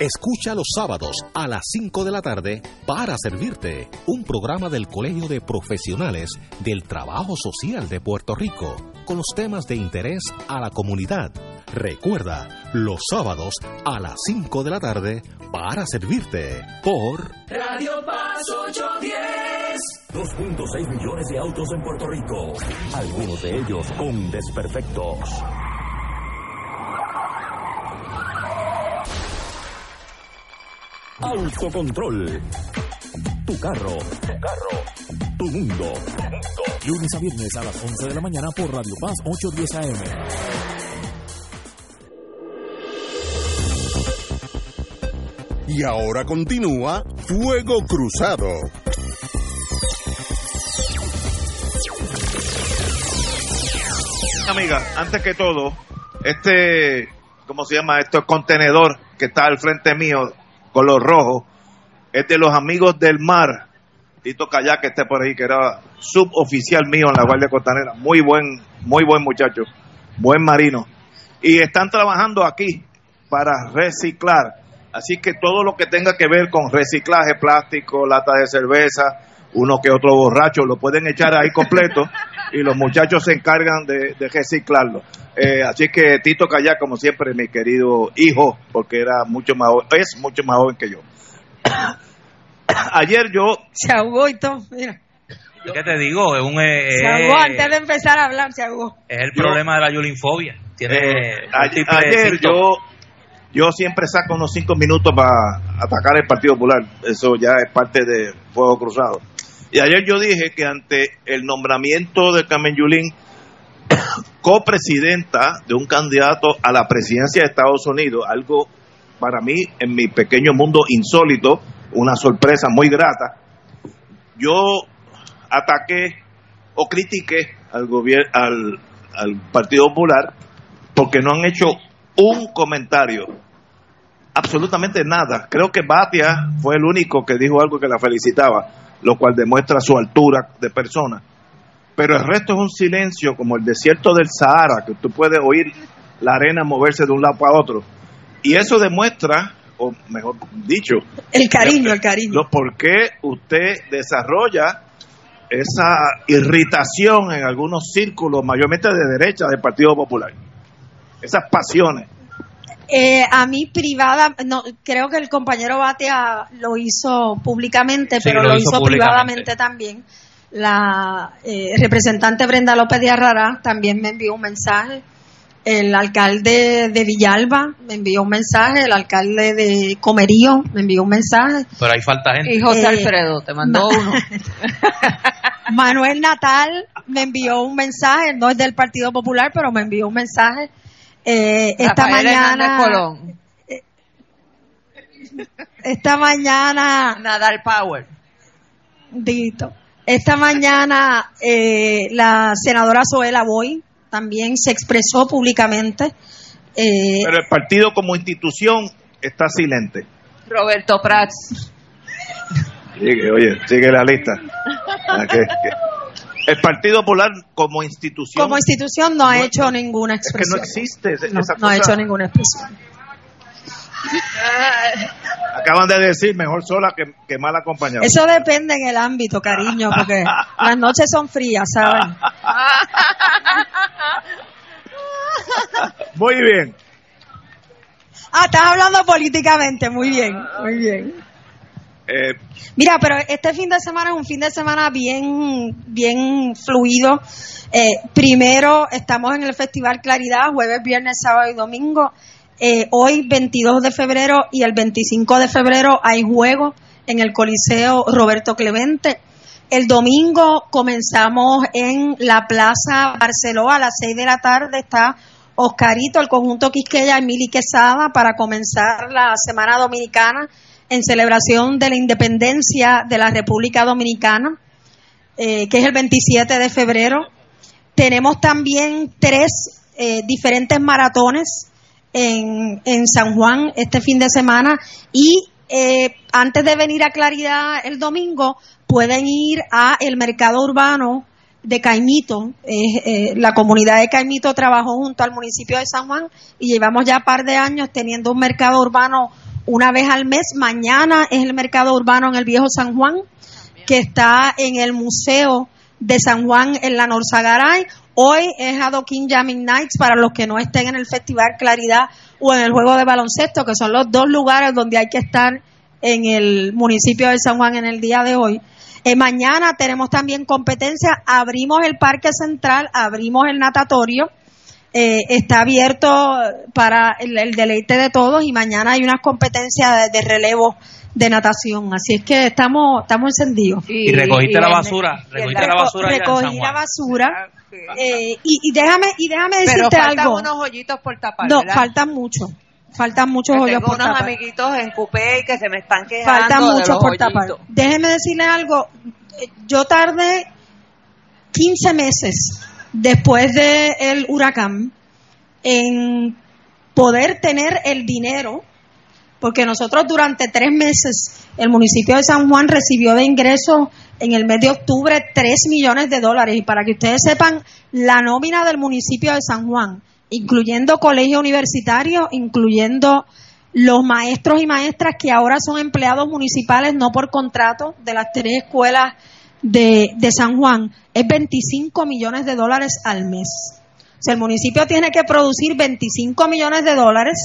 Escucha los sábados a las 5 de la tarde para servirte un programa del Colegio de Profesionales del Trabajo Social de Puerto Rico con los temas de interés a la comunidad. Recuerda, los sábados a las 5 de la tarde para servirte por Radio Paz 810. 2.6 millones de autos en Puerto Rico, algunos de ellos con desperfectos. Autocontrol. Tu carro. Tu carro. Tu mundo. Lunes a viernes a las 11 de la mañana por Radio Paz 810 AM. Y ahora continúa Fuego Cruzado. Amiga, antes que todo, este, ¿cómo se llama? Este contenedor que está al frente mío color rojo, es de los amigos del mar. Tito Kayak, que esté por ahí, que era suboficial mío en la Guardia Costanera. Muy buen, muy buen muchacho, buen marino. Y están trabajando aquí para reciclar. Así que todo lo que tenga que ver con reciclaje, plástico, lata de cerveza, uno que otro borracho, lo pueden echar ahí completo y los muchachos se encargan de, reciclarlo. Eh, así que Tito Callá, como siempre, mi querido hijo, porque era mucho más es mucho más joven que yo. Ayer yo... Se ahogó y todo, mira. ¿Qué te digo? Es un, eh, se ahogó antes de empezar a hablar, se ahogó. Es el problema de la yulinfobia. Tiene eh, ayer, yo yo siempre saco unos cinco minutos para atacar el Partido Popular. Eso ya es parte de Fuego Cruzado. Y ayer yo dije que ante el nombramiento de Carmen Yulín copresidenta de un candidato a la presidencia de Estados Unidos, algo para mí en mi pequeño mundo insólito, una sorpresa muy grata, yo ataqué o critiqué al gobierno al, al Partido Popular porque no han hecho un comentario absolutamente nada. Creo que Batia fue el único que dijo algo que la felicitaba lo cual demuestra su altura de persona. Pero el resto es un silencio como el desierto del Sahara, que tú puedes oír la arena moverse de un lado para otro. Y eso demuestra, o mejor dicho, el cariño, el cariño. Por qué usted desarrolla esa irritación en algunos círculos, mayormente de derecha del Partido Popular. Esas pasiones. Eh, a mí privada, no, creo que el compañero Batea lo hizo públicamente, pero lo, hizo, privadamente también. La eh, representante Brenda López de Arrará también me envió un mensaje. El alcalde de Villalba me envió un mensaje. El alcalde de Comerío me envió un mensaje. Pero hay falta gente. Y José eh, Alfredo te mandó uno. Manuel Natal me envió un mensaje, no es del Partido Popular, pero me envió un mensaje eh, esta mañana. Colón. Eh, esta mañana. Nadal Power. Dito. Esta mañana eh, la senadora Zoela Boy también se expresó públicamente. Eh, Pero el partido como institución está silente. Roberto Prats. Sigue, oye, sigue la lista. Ah, el Partido Popular como institución. Como institución no ha hecho ninguna expresión. Es que no existe. no, ha hecho ninguna expresión. Acaban de decir mejor sola que, que mal acompañada. Eso depende en el ámbito, cariño, porque las noches son frías, ¿saben? Muy bien. Ah, estás hablando políticamente, muy bien, muy bien. Eh, Mira, pero este fin de semana es un fin de semana bien, bien fluido. Eh, primero estamos en el Festival Claridad, jueves, viernes, sábado y domingo. Eh, hoy, 22 de febrero y el 25 de febrero hay juego en el Coliseo Roberto Clemente. El domingo comenzamos en la Plaza Barceló a las 6 de la tarde. Está Oscarito, el conjunto Quisqueya, Emily Quesada para comenzar la Semana Dominicana en celebración de la independencia de la República Dominicana, eh, que es el 27 de febrero. Tenemos también tres eh, diferentes maratones en, en, San Juan este fin de semana y eh, antes de venir a Claridad el domingo pueden ir a el mercado urbano de Caimito. la comunidad de Caimito trabajó junto al municipio de San Juan y llevamos ya un par de años teniendo un mercado urbano una vez al mes. Mañana es el mercado urbano en el Viejo San Juan, que está en el Museo de San Juan en la Norzagaray. Hoy es Adoquín Jamming Nights para los que no estén en el Festival Claridad o en el juego de baloncesto, que son los dos lugares donde hay que estar en el municipio de San Juan en el día de hoy. Eh, mañana tenemos también competencia, abrimos el Parque Central, abrimos el natatorio eh, está abierto para el, deleite de todos y mañana hay unas competencias de, relevo de natación. Así es que estamos estamos encendidos. Y, recogiste la basura, recogiste la basura. Recogí la basura. Eh, y, déjame y déjame decirte faltan algo. unos hoyitos por tapar. No, faltan muchos. Faltan muchos hoyos por unos amiguitos en Cupé que se me están quejando. Faltan muchos por tapar. Déjeme decirle algo. Yo tardé 15 meses después del huracán en poder tener el dinero, porque nosotros durante tres meses el municipio de San Juan recibió de ingresos en el mes de octubre 3 millones de dólares. Y para que ustedes sepan, la nómina del municipio de San Juan, incluyendo colegio universitario, incluyendo los maestros y maestras que ahora son empleados municipales, no por contrato, de las tres escuelas de, de San Juan, es 25 millones de dólares al mes. O sea, el municipio tiene que producir 25 millones de dólares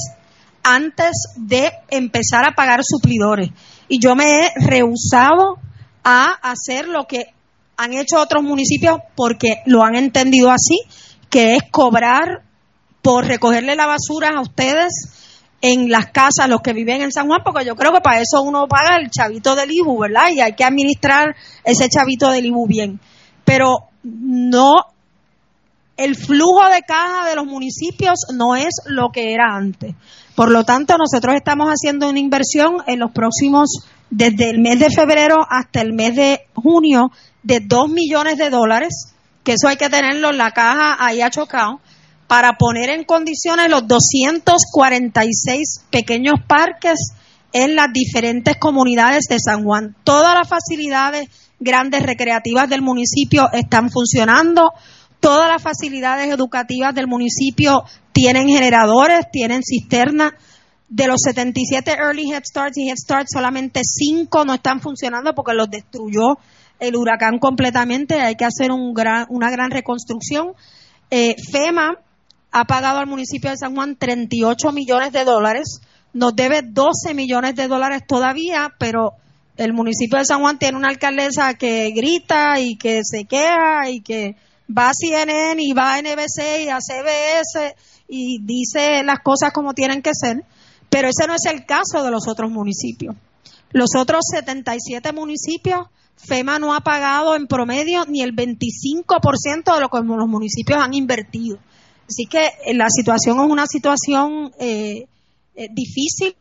antes de empezar a pagar suplidores. Y yo me he rehusado a hacer lo que han hecho otros municipios porque lo han entendido así, que es cobrar por recogerle la basura a ustedes en las casas, los que viven en San Juan, porque yo creo que para eso uno paga el chavito del IBU, ¿verdad? Y hay que administrar ese chavito del IBU bien pero no, el flujo de caja de los municipios no es lo que era antes. Por lo tanto, nosotros estamos haciendo una inversión en los próximos, desde el mes de febrero hasta el mes de junio, de 2 millones de dólares, que eso hay que tenerlo en la caja ahí a chocado, para poner en condiciones los 246 pequeños parques en las diferentes comunidades de San Juan. Todas las facilidades grandes recreativas del municipio están funcionando. Todas las facilidades educativas del municipio tienen generadores, tienen cisternas. De los 77 Early Head Starts y Head Starts, solamente 5 no están funcionando porque los destruyó el huracán completamente. Hay que hacer un gran, una gran reconstrucción. Eh, FEMA ha pagado al municipio de San Juan 38 millones de dólares. Nos debe 12 millones de dólares todavía, pero el municipio de San Juan tiene una alcaldesa que grita y que se queja y que va a CNN y va a NBC y a CBS y dice las cosas como tienen que ser, pero ese no es el caso de los otros municipios. Los otros 77 municipios, FEMA no ha pagado en promedio ni el 25% de lo que los municipios han invertido. Así que eh, la situación es una situación eh, eh, difícil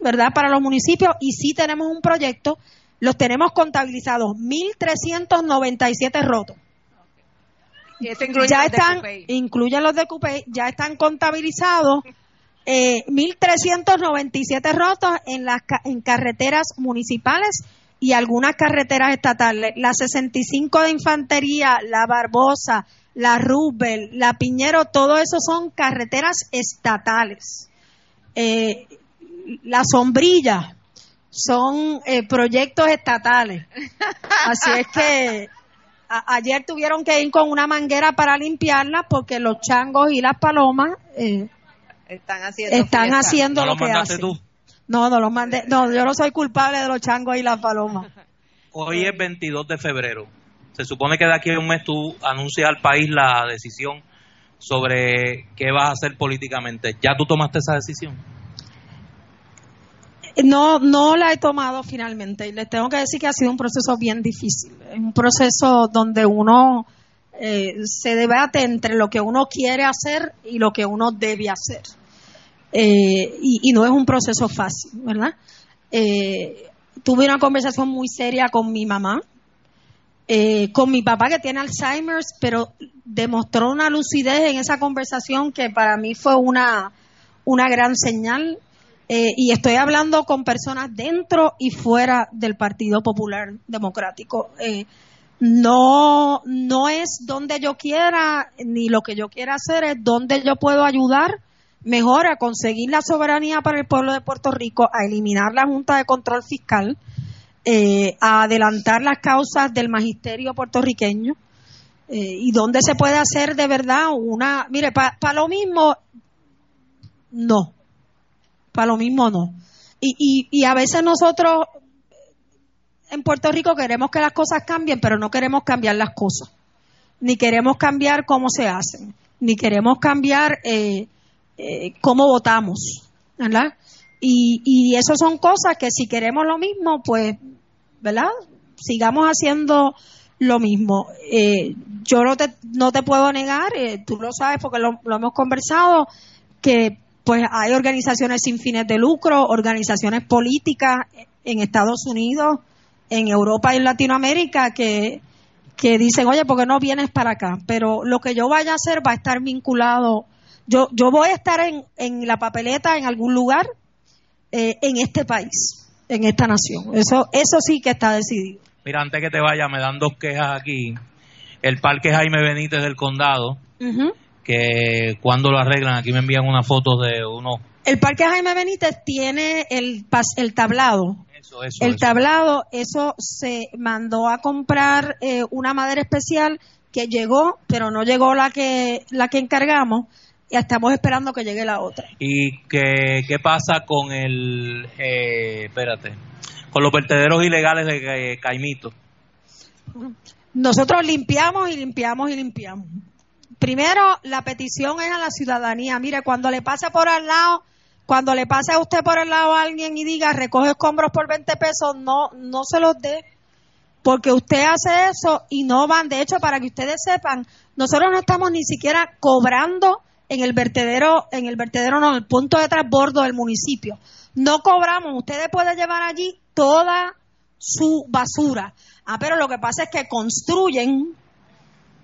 ¿verdad? Para los municipios y sí tenemos un proyecto, los tenemos contabilizados 1.397 rotos. ya están, incluyen los de Cupey, ya están contabilizados eh, 1.397 rotos en las en carreteras municipales y algunas carreteras estatales. La 65 de Infantería, la Barbosa, la Rubel, la Piñero, todo eso son carreteras estatales. Eh, la sombrilla son eh, proyectos estatales. Así es que ayer tuvieron que ir con una manguera para limpiarla porque los changos y las palomas eh, están haciendo, están haciendo lo, que hacen. Tú? No, no los mandé. No, yo no soy culpable de los changos y las palomas. Hoy es 22 de febrero. Se supone que de aquí a un mes tú anuncias al país la decisión sobre qué vas a hacer políticamente. ¿Ya tú tomaste esa decisión? No, no la he tomado finalmente y les tengo que decir que ha sido un proceso bien difícil. Un proceso donde uno eh, se debate entre lo que uno quiere hacer y lo que uno debe hacer. Eh, y, no es un proceso fácil, ¿verdad? Eh, tuve una conversación muy seria con mi mamá, con mi papá que tiene Alzheimer's, pero demostró una lucidez en esa conversación que para mí fue una, una gran señal eh, y estoy hablando con personas dentro y fuera del Partido Popular Democrático. Eh, no, no es donde yo quiera, ni lo que yo quiera hacer, es donde yo puedo ayudar mejor a conseguir la soberanía para el pueblo de Puerto Rico, a eliminar la Junta de Control Fiscal, eh, a adelantar las causas del magisterio puertorriqueño, y donde se puede hacer de verdad una, mire, para lo mismo, no, para lo mismo no. Y, y, y a veces nosotros en Puerto Rico queremos que las cosas cambien, pero no queremos cambiar las cosas. Ni queremos cambiar cómo se hacen, ni queremos cambiar eh, eh, cómo votamos, ¿verdad? Y, y eso son cosas que si queremos lo mismo, pues, ¿verdad? Sigamos haciendo lo mismo. Eh, yo no te, no te puedo negar, tú lo sabes porque lo, lo hemos conversado, que pues hay organizaciones sin fines de lucro, organizaciones políticas en Estados Unidos, en Europa y en Latinoamérica que, que dicen, oye, ¿por qué no vienes para acá? Pero lo que yo vaya a hacer va a estar vinculado, yo, yo voy a estar en, en la papeleta en algún lugar eh, en este país, en esta nación. Eso, eso sí que está decidido. Mira, antes que te vaya, me dan dos quejas aquí. El Parque Jaime Benítez del Condado, que cuando lo arreglan, aquí me envían una foto de uno. El Parque Jaime Benítez tiene el, el tablado. Eso, eso, el tablado, eso se mandó a comprar eh, una madera especial que llegó, pero no llegó la que la que encargamos y estamos esperando que llegue la otra. ¿Y qué, qué pasa con el, eh, espérate, con los vertederos ilegales de eh, Caimito? Nosotros limpiamos y limpiamos y limpiamos primero, la petición es a la ciudadanía. Mire, cuando le pase por al lado, cuando le pase a usted por el lado a alguien y diga recoge escombros por 20 pesos, no, no se los dé. Porque usted hace eso y no van. De hecho, para que ustedes sepan, nosotros no estamos ni siquiera cobrando en el vertedero, en el vertedero no, en el punto de transbordo del municipio. No cobramos. Ustedes pueden llevar allí toda su basura. Ah, pero lo que pasa es que construyen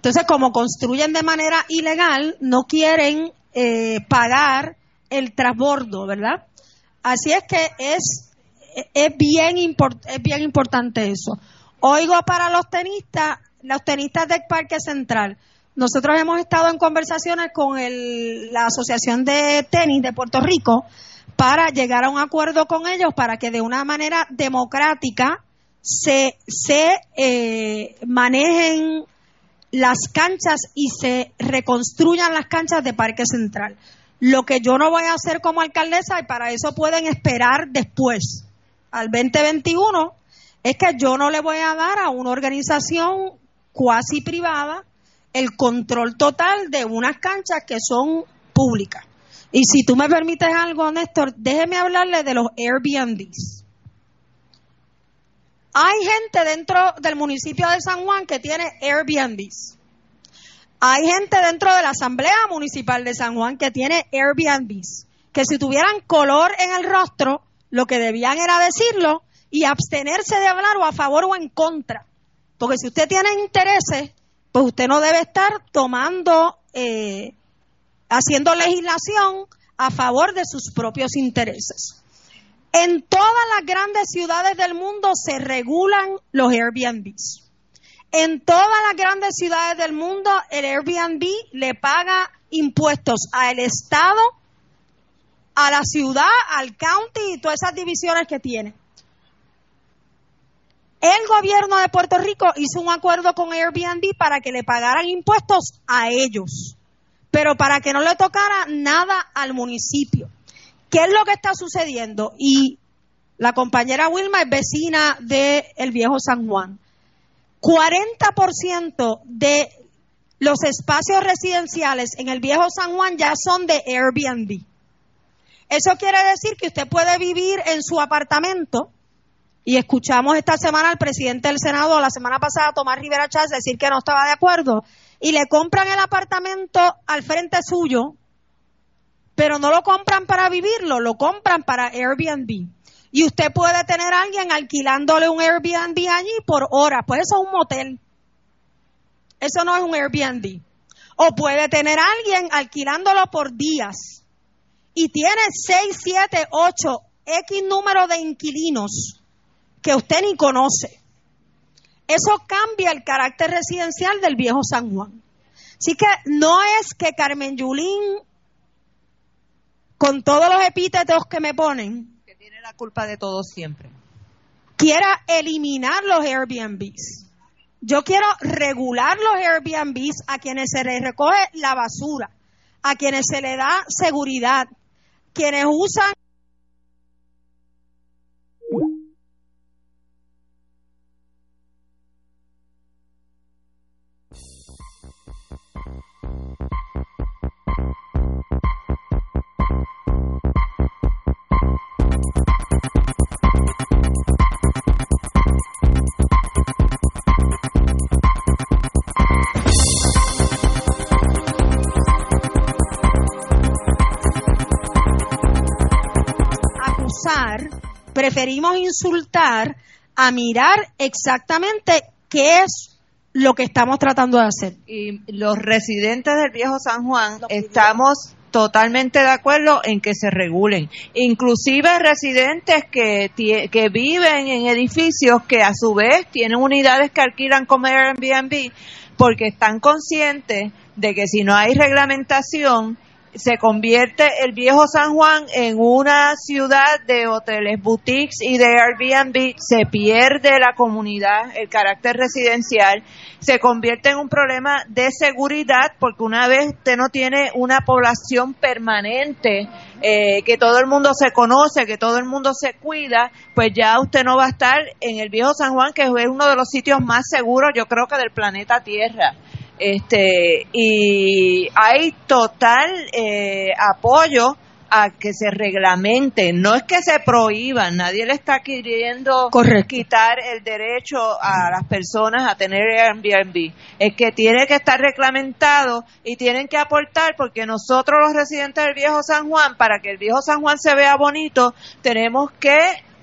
entonces, como construyen de manera ilegal, no quieren eh, pagar el transbordo, ¿verdad? Así es que es, es, bien es bien importante eso. Oigo para los tenistas, los tenistas del Parque Central. Nosotros hemos estado en conversaciones con la Asociación de Tenis de Puerto Rico para llegar a un acuerdo con ellos para que de una manera democrática se, se eh, manejen las canchas y se reconstruyan las canchas de Parque Central. Lo que yo no voy a hacer como alcaldesa, y para eso pueden esperar después, al 2021, es que yo no le voy a dar a una organización cuasi privada el control total de unas canchas que son públicas. Y si tú me permites algo, Néstor, déjeme hablarle de los Airbnbs. Hay gente dentro del municipio de San Juan que tiene Airbnbs. Hay gente dentro de la Asamblea Municipal de San Juan que tiene Airbnbs. Que si tuvieran color en el rostro, lo que debían era decirlo y abstenerse de hablar o a favor o en contra. Porque si usted tiene intereses, pues usted no debe estar tomando, eh, haciendo legislación a favor de sus propios intereses. En todas las grandes ciudades del mundo se regulan los Airbnbs. En todas las grandes ciudades del mundo el Airbnb le paga impuestos al Estado a la ciudad, al county y todas esas divisiones que tiene. El gobierno de Puerto Rico hizo un acuerdo con Airbnb para que le pagaran impuestos a ellos, pero para que no le tocara nada al municipio. ¿Qué es lo que está sucediendo? Y la compañera Wilma es vecina del el viejo San Juan. 40% de los espacios residenciales en el viejo San Juan ya son de Airbnb. Eso quiere decir que usted puede vivir en su apartamento y escuchamos esta semana al presidente del Senado, la semana pasada, Tomás Rivera Chávez, decir que no estaba de acuerdo y le compran el apartamento al frente suyo, pero no lo compran para vivirlo, lo compran para Airbnb. Y usted puede tener a alguien alquilándole un Airbnb allí por horas, pues eso es un motel. Eso no es un Airbnb. O puede tener a alguien alquilándolo por días y tiene 6, 7, 8, X número de inquilinos que usted ni conoce. Eso cambia el carácter residencial del viejo San Juan. Así que no es que Carmen Yulín, con todos los epítetos que me ponen, que tiene la culpa de todo siempre, quiera eliminar los Airbnbs. Yo quiero regular los Airbnbs a quienes se les recoge la basura, a quienes se le da seguridad, quienes usan preferimos insultar a mirar exactamente qué es lo que estamos tratando de hacer. Y los residentes del viejo San Juan estamos totalmente de acuerdo en que se regulen. Inclusive residentes que, que viven en edificios que a su vez tienen unidades que alquilan como Airbnb porque están conscientes de que si no hay reglamentación se convierte el viejo San Juan en una ciudad de hoteles, boutiques y de Airbnb, se pierde la comunidad, el carácter residencial, se convierte en un problema de seguridad porque una vez usted no tiene una población permanente, eh, que todo el mundo se conoce, que todo el mundo se cuida, pues ya usted no va a estar en el viejo San Juan, que es uno de los sitios más seguros, yo creo que del planeta Tierra este y hay total eh, apoyo a que se reglamente, no es que se prohíban, nadie le está queriendo quitar el derecho a las personas a tener Airbnb, es que tiene que estar reglamentado y tienen que aportar porque nosotros los residentes del viejo San Juan, para que el viejo San Juan se vea bonito, tenemos que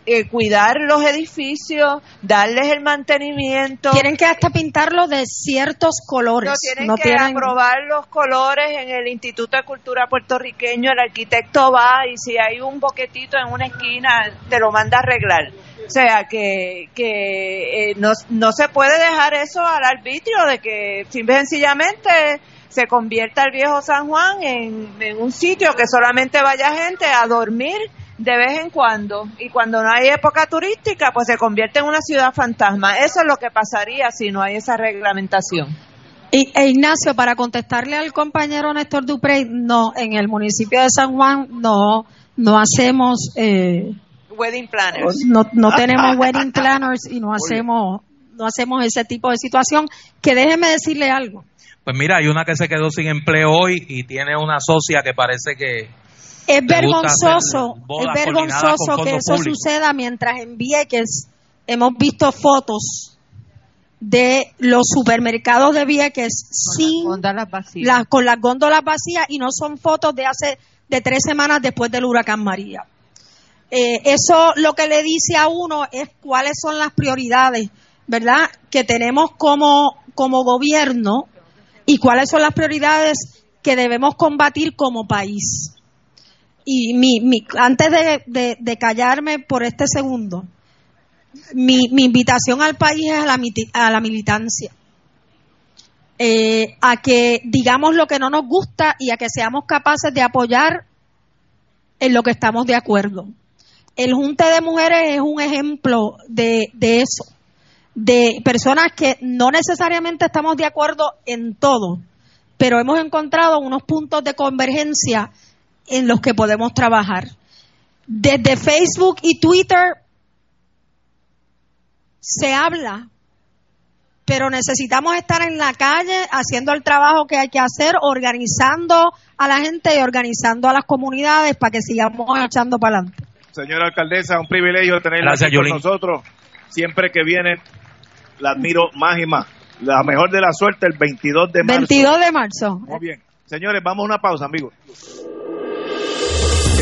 eh, cuidar los edificios, darles el mantenimiento. Tienen que hasta pintarlo de ciertos colores. No tienen que aprobar los colores en el Instituto de Cultura puertorriqueño. El arquitecto va y si hay un boquetito en una esquina, te lo manda a arreglar. O sea, que, que eh, no, no se puede dejar eso al arbitrio de que sencillamente se convierta el viejo San Juan en, en un sitio que solamente vaya gente a dormir de vez en cuando y cuando no hay época turística pues se convierte en una ciudad fantasma. Eso es lo que pasaría si no hay esa reglamentación. Y, e Ignacio, para contestarle al compañero Néstor Duprey, no, en el municipio de San Juan no, no hacemos... Eh, wedding planners. No, no tenemos wedding planners y no hacemos, no hacemos ese tipo de situación. Que déjeme decirle algo. Pues mira, hay una que se quedó sin empleo hoy y tiene una socia que parece que es vergonzoso, es vergonzoso que eso suceda mientras en Vieques hemos visto fotos de los supermercados de Vieques sin las, con las góndolas vacías y no son fotos de hace de tres semanas después del huracán María. Eh, eso lo que le dice a uno es cuáles son las prioridades, ¿verdad? Que tenemos como, como gobierno y cuáles son las prioridades que debemos combatir como país y mi, mi, antes de, callarme por este segundo, mi, invitación al país es a la, militancia. Eh, a que digamos lo que no nos gusta y a que seamos capaces de apoyar en lo que estamos de acuerdo. El Junte de Mujeres es un ejemplo de eso, de personas que no necesariamente estamos de acuerdo en todo, pero hemos encontrado unos puntos de convergencia en los que podemos trabajar. Desde Facebook y Twitter se habla, pero necesitamos estar en la calle haciendo el trabajo que hay que hacer, organizando a la gente y organizando a las comunidades para que sigamos echando para adelante. Señora alcaldesa, un privilegio tenerla aquí con nosotros. Siempre que viene, la admiro más y más. La mejor de la suerte el 22 de marzo. 22 de marzo. Muy bien. Señores, vamos a una pausa, amigos.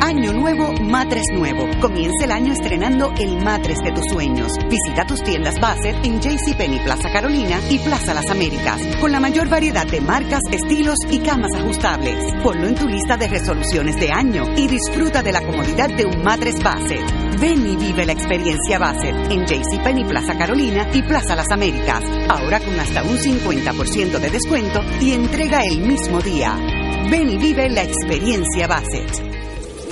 Año nuevo, matres nuevo. Comienza el año estrenando el matres de tus sueños. Visita tus tiendas Bassett en JCPenney Plaza Carolina y Plaza Las Américas, con la mayor variedad de marcas, estilos y camas ajustables. Ponlo en tu lista de resoluciones de año y disfruta de la comodidad de un matres Bassett. Ven y vive la experiencia Bassett en JCPenney Plaza Carolina y Plaza Las Américas, ahora con hasta un 50% de descuento y entrega el mismo día. Ven y vive la experiencia Bassett.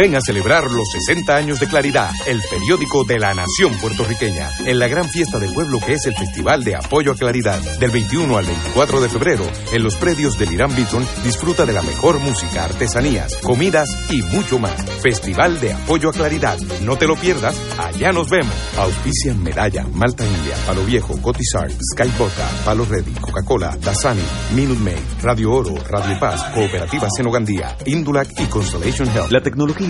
Ven a celebrar los 60 años de Claridad, el periódico de la nación puertorriqueña, en la gran fiesta del pueblo que es el Festival de Apoyo a Claridad. Del 21 al 24 de febrero, en los predios del Irán Bithorn, disfruta de la mejor música, artesanías, comidas y mucho más. Festival de Apoyo a Claridad. No te lo pierdas, allá nos vemos. Auspician Medalla, Malta India, Palo Viejo, Cotizar, Sky Vodka, Palo Ready, Coca-Cola, Dasani, Minute Maid, Radio Oro, Radio Paz, Cooperativa Senogandía, Indulac y Constellation Health. La tecnología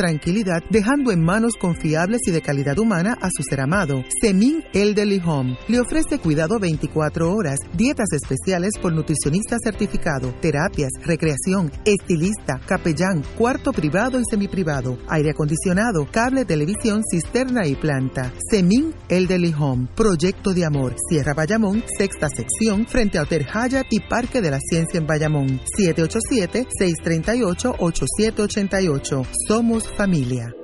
tranquilidad, dejando en manos confiables y de calidad humana a su ser amado. Semin Elderly Home le ofrece cuidado 24 horas, dietas especiales por nutricionista certificado, terapias, recreación, estilista, capellán, cuarto privado y semiprivado, aire acondicionado, cable, televisión, cisterna y planta. Semin Elderly Home, proyecto de amor, Sierra Bayamón, sexta sección, frente a Hotel Hyatt y Parque de la Ciencia en Bayamón. 787-638-8788. Somos familia.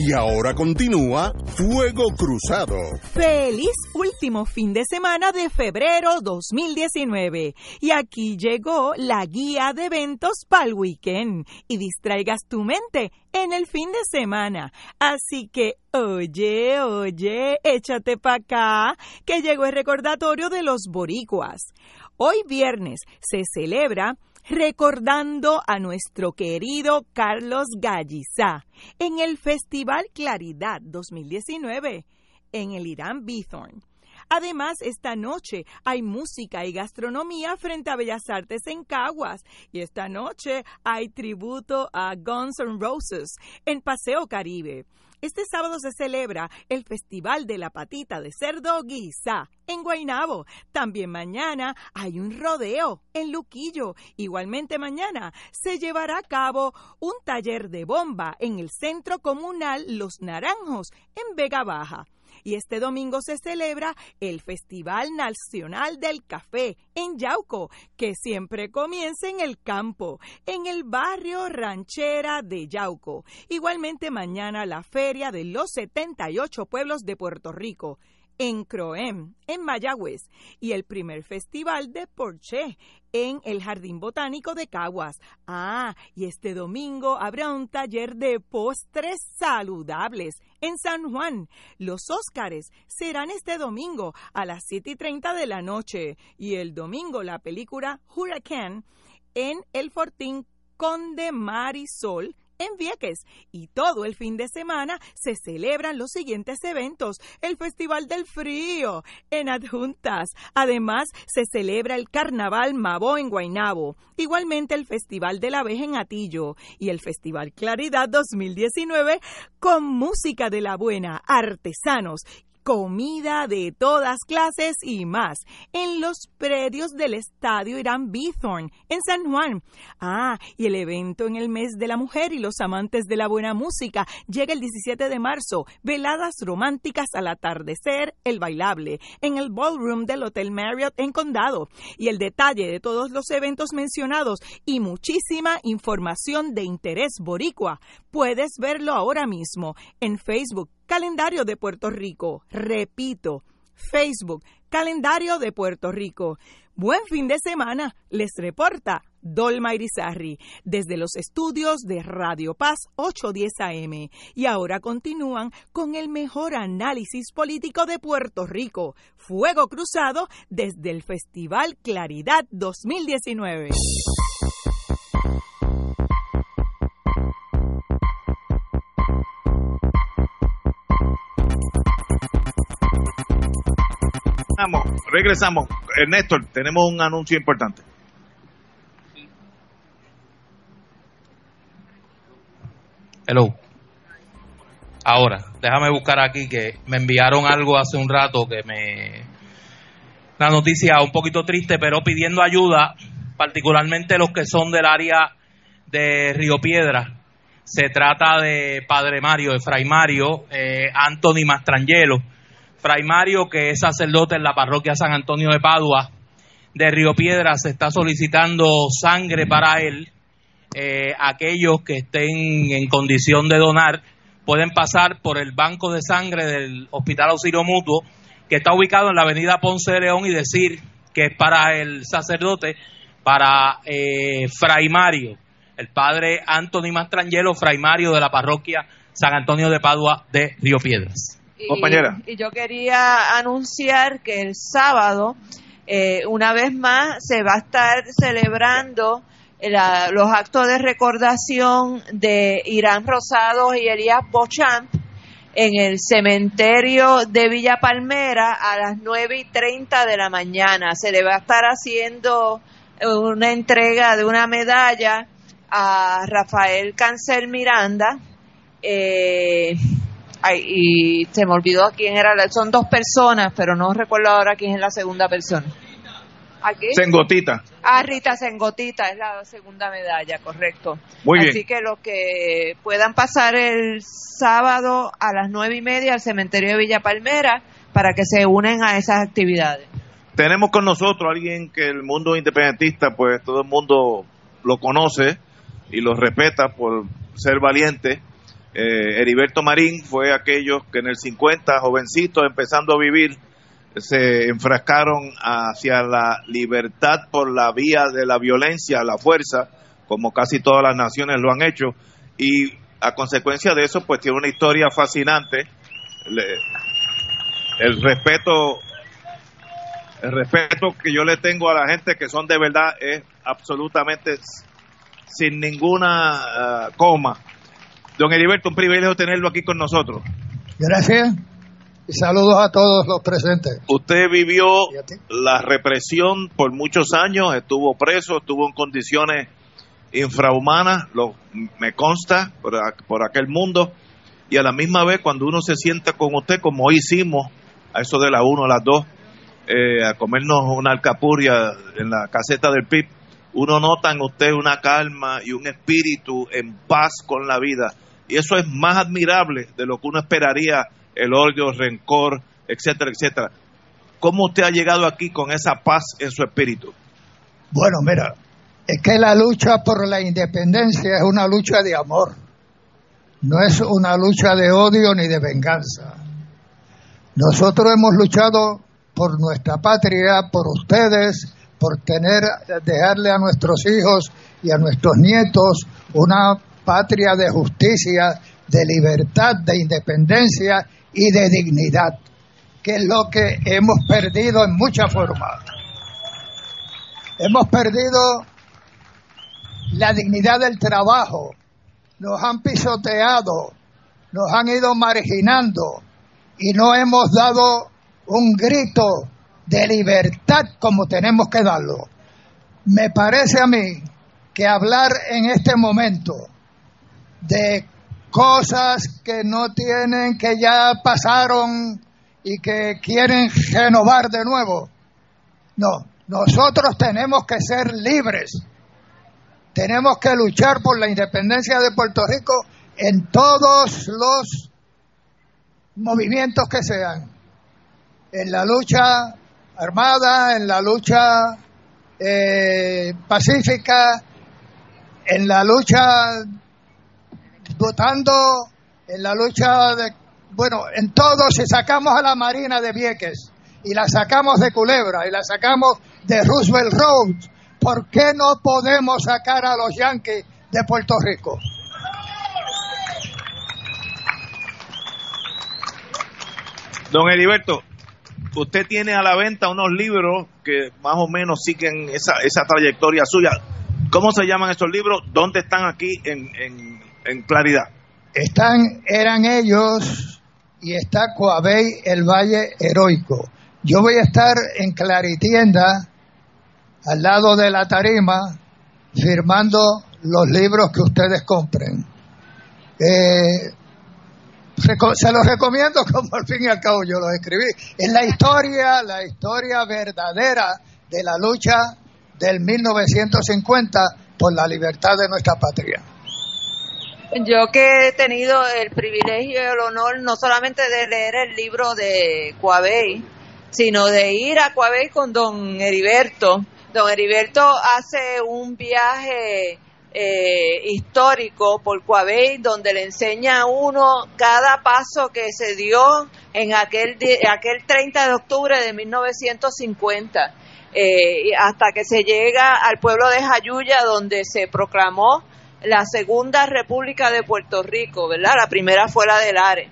Y ahora continúa Fuego Cruzado. Feliz último fin de semana de febrero 2019. Y aquí llegó la guía de eventos para el weekend. Y distraigas tu mente en el fin de semana. Así que, oye, oye, échate para acá, que llegó el recordatorio de los boricuas. Hoy viernes se celebra recordando a nuestro querido Carlos Gallizá en el Festival Claridad 2019 en el Irán Bithorn. Además, esta noche hay música y gastronomía frente a Bellas Artes en Caguas. Y esta noche hay tributo a Guns N' Roses en Paseo Caribe. Este sábado se celebra el Festival de la Patita de Cerdo Guisa en Guaynabo. También mañana hay un rodeo en Luquillo. Igualmente mañana se llevará a cabo un taller de bomba en el Centro Comunal Los Naranjos en Vega Baja. Y este domingo se celebra el Festival Nacional del Café en Yauco, que siempre comienza en el campo, en el barrio ranchera de Yauco. Igualmente mañana la Feria de los 78 Pueblos de Puerto Rico en Croem, en Mayagüez, y el primer festival de Porche en el Jardín Botánico de Caguas. Ah, y este domingo habrá un taller de postres saludables en San Juan. Los Óscares serán este domingo a las 7 y 30 de la noche y el domingo la película Hurricane en el Fortín Conde Marisol en Vieques. Y todo el fin de semana se celebran los siguientes eventos. El Festival del Frío en Adjuntas. Además, se celebra el Carnaval Mabó en Guaynabo. Igualmente el Festival de la Abeja en Atillo. Y el Festival Claridad 2019 con música de la buena, artesanos comida de todas clases y más en los predios del estadio Irán Bithorn en San Juan. Ah, y el evento en el mes de la mujer y los amantes de la buena música llega el 17 de marzo. Veladas románticas al atardecer, el bailable en el ballroom del Hotel Marriott en Condado. Y el detalle de todos los eventos mencionados y muchísima información de interés boricua puedes verlo ahora mismo en Facebook Calendario de Puerto Rico. Repito, Facebook, Calendario de Puerto Rico. Buen fin de semana, les reporta Dolma Irizarri desde los estudios de Radio Paz 810 AM. Y ahora continúan con el mejor análisis político de Puerto Rico. Fuego Cruzado desde el Festival Claridad 2019. Regresamos. Néstor, tenemos un anuncio importante. Hello. Ahora, déjame buscar aquí que me enviaron algo hace un rato que me... Una noticia un poquito triste, pero pidiendo ayuda, particularmente los que son del área de Río Piedra. Se trata de Padre Mario, de Fray Mario, eh, Anthony Mastrangelo Fray Mario, que es sacerdote en la parroquia San Antonio de Padua de Río Piedra, se está solicitando sangre para él. Eh, aquellos que estén en condición de donar pueden pasar por el banco de sangre del Hospital Auxilio Mutuo, que está ubicado en la avenida Ponce de León, y decir que es para el sacerdote, para eh, Fray Mario, el padre Anthony Mastrangelo, Fray Mario de la parroquia San Antonio de Padua de Río Piedras. Compañera. Y, yo quería anunciar que el sábado, eh, una vez más, se va a estar celebrando los actos de recordación de Irán Rosado y Elías Bochamp en el cementerio de Villa Palmera a las 9 y 30 de la mañana. Se le va a estar haciendo una entrega de una medalla a Rafael Cancel Miranda. Eh, Ay, y se me olvidó quién era. Son dos personas, pero no recuerdo ahora quién es la segunda persona. ¿Aquí? Sengotita. Ah, Rita Sengotita es la segunda medalla, correcto. Muy Así que los que puedan pasar el sábado a las nueve y media al cementerio de Villa Palmera para que se unen a esas actividades. Tenemos con nosotros alguien que el mundo independentista, pues todo el mundo lo conoce y lo respeta por ser valiente eh, Heriberto Marín fue aquellos que en el 50, jovencitos, empezando a vivir, se enfrascaron hacia la libertad por la vía de la violencia, la fuerza, como casi todas las naciones lo han hecho, y a consecuencia de eso, pues tiene una historia fascinante. el respeto, el respeto que yo le tengo a la gente que son de verdad es absolutamente sin ninguna ah, coma Don Heriberto, un privilegio tenerlo aquí con nosotros. Gracias. Y saludos a todos los presentes. Usted vivió la represión por muchos años, estuvo preso, estuvo en condiciones infrahumanas, lo, me consta, por, por, aquel mundo. Y a la misma vez, cuando uno se sienta con usted, como hoy hicimos, a eso de la 1 a las 2, eh, a comernos una alcapuria en la caseta del PIB, uno nota en usted una calma y un espíritu en paz con la vida y eso es más admirable de lo que uno esperaría, el odio, el rencor, etcétera, etcétera. ¿Cómo usted ha llegado aquí con esa paz en su espíritu? Bueno, mira, es que la lucha por la independencia es una lucha de amor, no es una lucha de odio ni de venganza. Nosotros hemos luchado por nuestra patria, por ustedes, por tener, dejarle a nuestros hijos y a nuestros nietos una patria de justicia, de libertad, de independencia y de dignidad, que es lo que hemos perdido en muchas formas. Hemos perdido la dignidad del trabajo, nos han pisoteado, nos han ido marginando y no hemos dado un grito de libertad como tenemos que darlo. Me parece a mí que hablar en este momento de cosas que no tienen, que ya pasaron y que quieren renovar de nuevo. No, nosotros tenemos que ser libres. Tenemos que luchar por la independencia de Puerto Rico en todos los movimientos que sean. En la lucha armada, en la lucha eh, pacífica, en la lucha votando, en la lucha de, bueno, en todo, si sacamos a la Marina de Vieques y la sacamos de Culebra y la sacamos de Roosevelt Road, ¿por qué no podemos sacar a los Yankees de Puerto Rico? Don Heriberto, usted tiene a la venta unos libros que más o menos siguen esa, esa trayectoria suya. ¿Cómo se llaman esos libros? ¿Dónde están aquí en, en, claridad? Están, eran ellos y está Coabey, el Valle Heroico. Yo voy a estar en Claritienda, al lado de la tarima, firmando los libros que ustedes compren. Eh, se los recomiendo como al fin y al cabo yo los escribí. Es la historia, la historia verdadera de la lucha del 1950 por la libertad de nuestra patria. Yo que he tenido el privilegio y el honor no solamente de leer el libro de Coabey, sino de ir a Coabey con don Heriberto. Don Heriberto hace un viaje eh, histórico por Coabey donde le enseña a uno cada paso que se dio en aquel, aquel 30 de octubre de 1950 eh, hasta que se llega al pueblo de Jayuya donde se proclamó la segunda república de Puerto Rico, ¿verdad? La primera fue la del Are.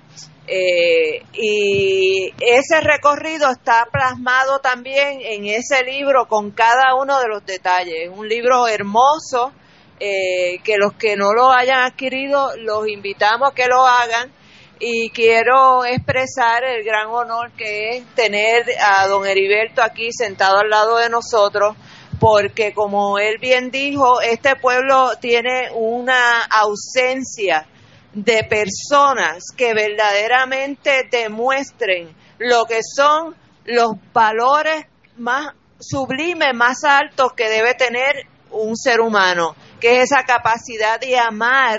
Eh, y ese recorrido está plasmado también en ese libro con cada uno de los detalles. Un libro hermoso eh, que los que no lo hayan adquirido los invitamos a que lo hagan y quiero expresar el gran honor que es tener a don Heriberto aquí sentado al lado de nosotros porque como él bien dijo, este pueblo tiene una ausencia de personas que verdaderamente demuestren lo que son los valores más sublimes, más altos que debe tener un ser humano que es esa capacidad de amar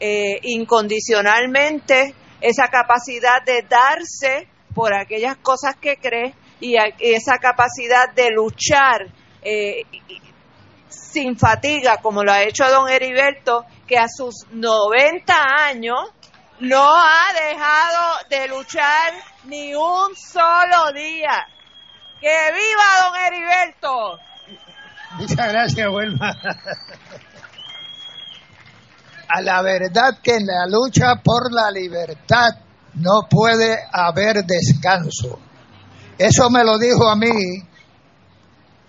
eh, incondicionalmente, esa capacidad de darse por aquellas cosas que cree y esa capacidad de luchar eh, sin fatiga, como lo ha hecho don Heriberto, que a sus 90 años no ha dejado de luchar ni un solo día. ¡Que viva don Heriberto! Muchas gracias, Wilma a la verdad que en la lucha por la libertad no puede haber descanso. Eso me lo dijo a mí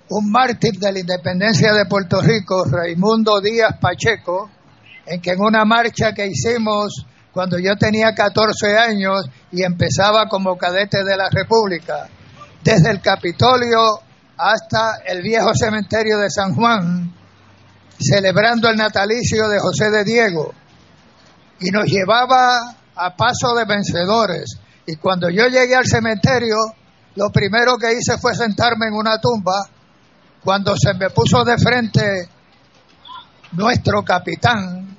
un mártir de la independencia de Puerto Rico, Raimundo Díaz Pacheco, en que en una marcha que hicimos cuando yo tenía 14 años y empezaba como cadete de la República, desde el Capitolio hasta el viejo cementerio de San Juan, celebrando el natalicio de José de Diego y nos llevaba a paso de vencedores. Y cuando yo llegué al cementerio, lo primero que hice fue sentarme en una tumba. Cuando se me puso de frente nuestro capitán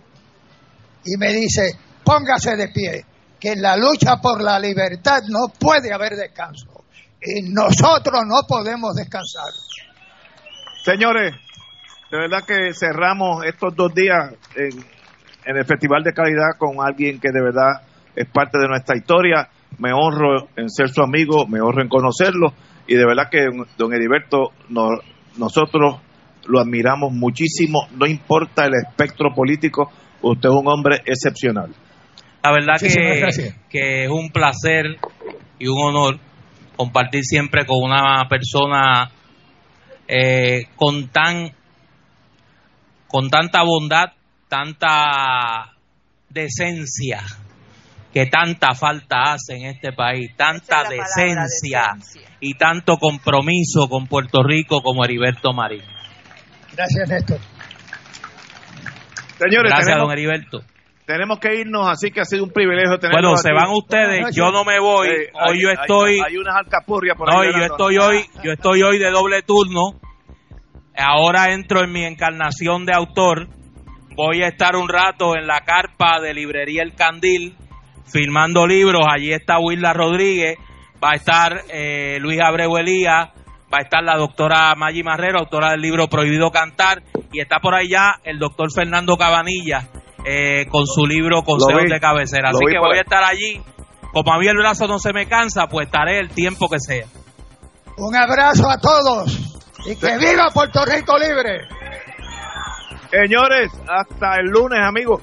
y me dice, póngase de pie, que en la lucha por la libertad no puede haber descanso. Y nosotros no podemos descansar. Señores, de verdad que cerramos estos dos días en, el Festival de Calidad con alguien que de verdad es parte de nuestra historia. Me honro en ser su amigo, me honro en conocerlo y de verdad que don Heriberto, nosotros lo admiramos muchísimo, no importa el espectro político, usted es un hombre excepcional. La verdad que, que es un placer y un honor compartir siempre con una persona eh, con tan con tanta bondad, tanta decencia que tanta falta hace en este país, tanta decencia, y tanto compromiso con Puerto Rico como Heriberto Marín. Gracias, Néstor. Señores, Gracias, don Heriberto. Tenemos que irnos, así que ha sido un privilegio tener. Bueno, se van ustedes, yo no me voy. hoy yo estoy. Hay, unas alcapurrias por ahí. No, yo estoy hoy, yo estoy hoy de doble turno. Ahora entro en mi encarnación de autor. Voy a estar un rato en la carpa de librería El Candil firmando libros. Allí está Wilda Rodríguez, va a estar eh, Luis Abreu Elías, va a estar la doctora Maggi Marrero, autora del libro Prohibido Cantar, y está por allá el doctor Fernando Cabanilla eh, con su libro Consejos de Cabecera. Así que voy a estar allí. Como a mí el brazo no se me cansa, pues estaré el tiempo que sea. Un abrazo a todos y que viva Puerto Rico libre. Señores, hasta el lunes, amigos.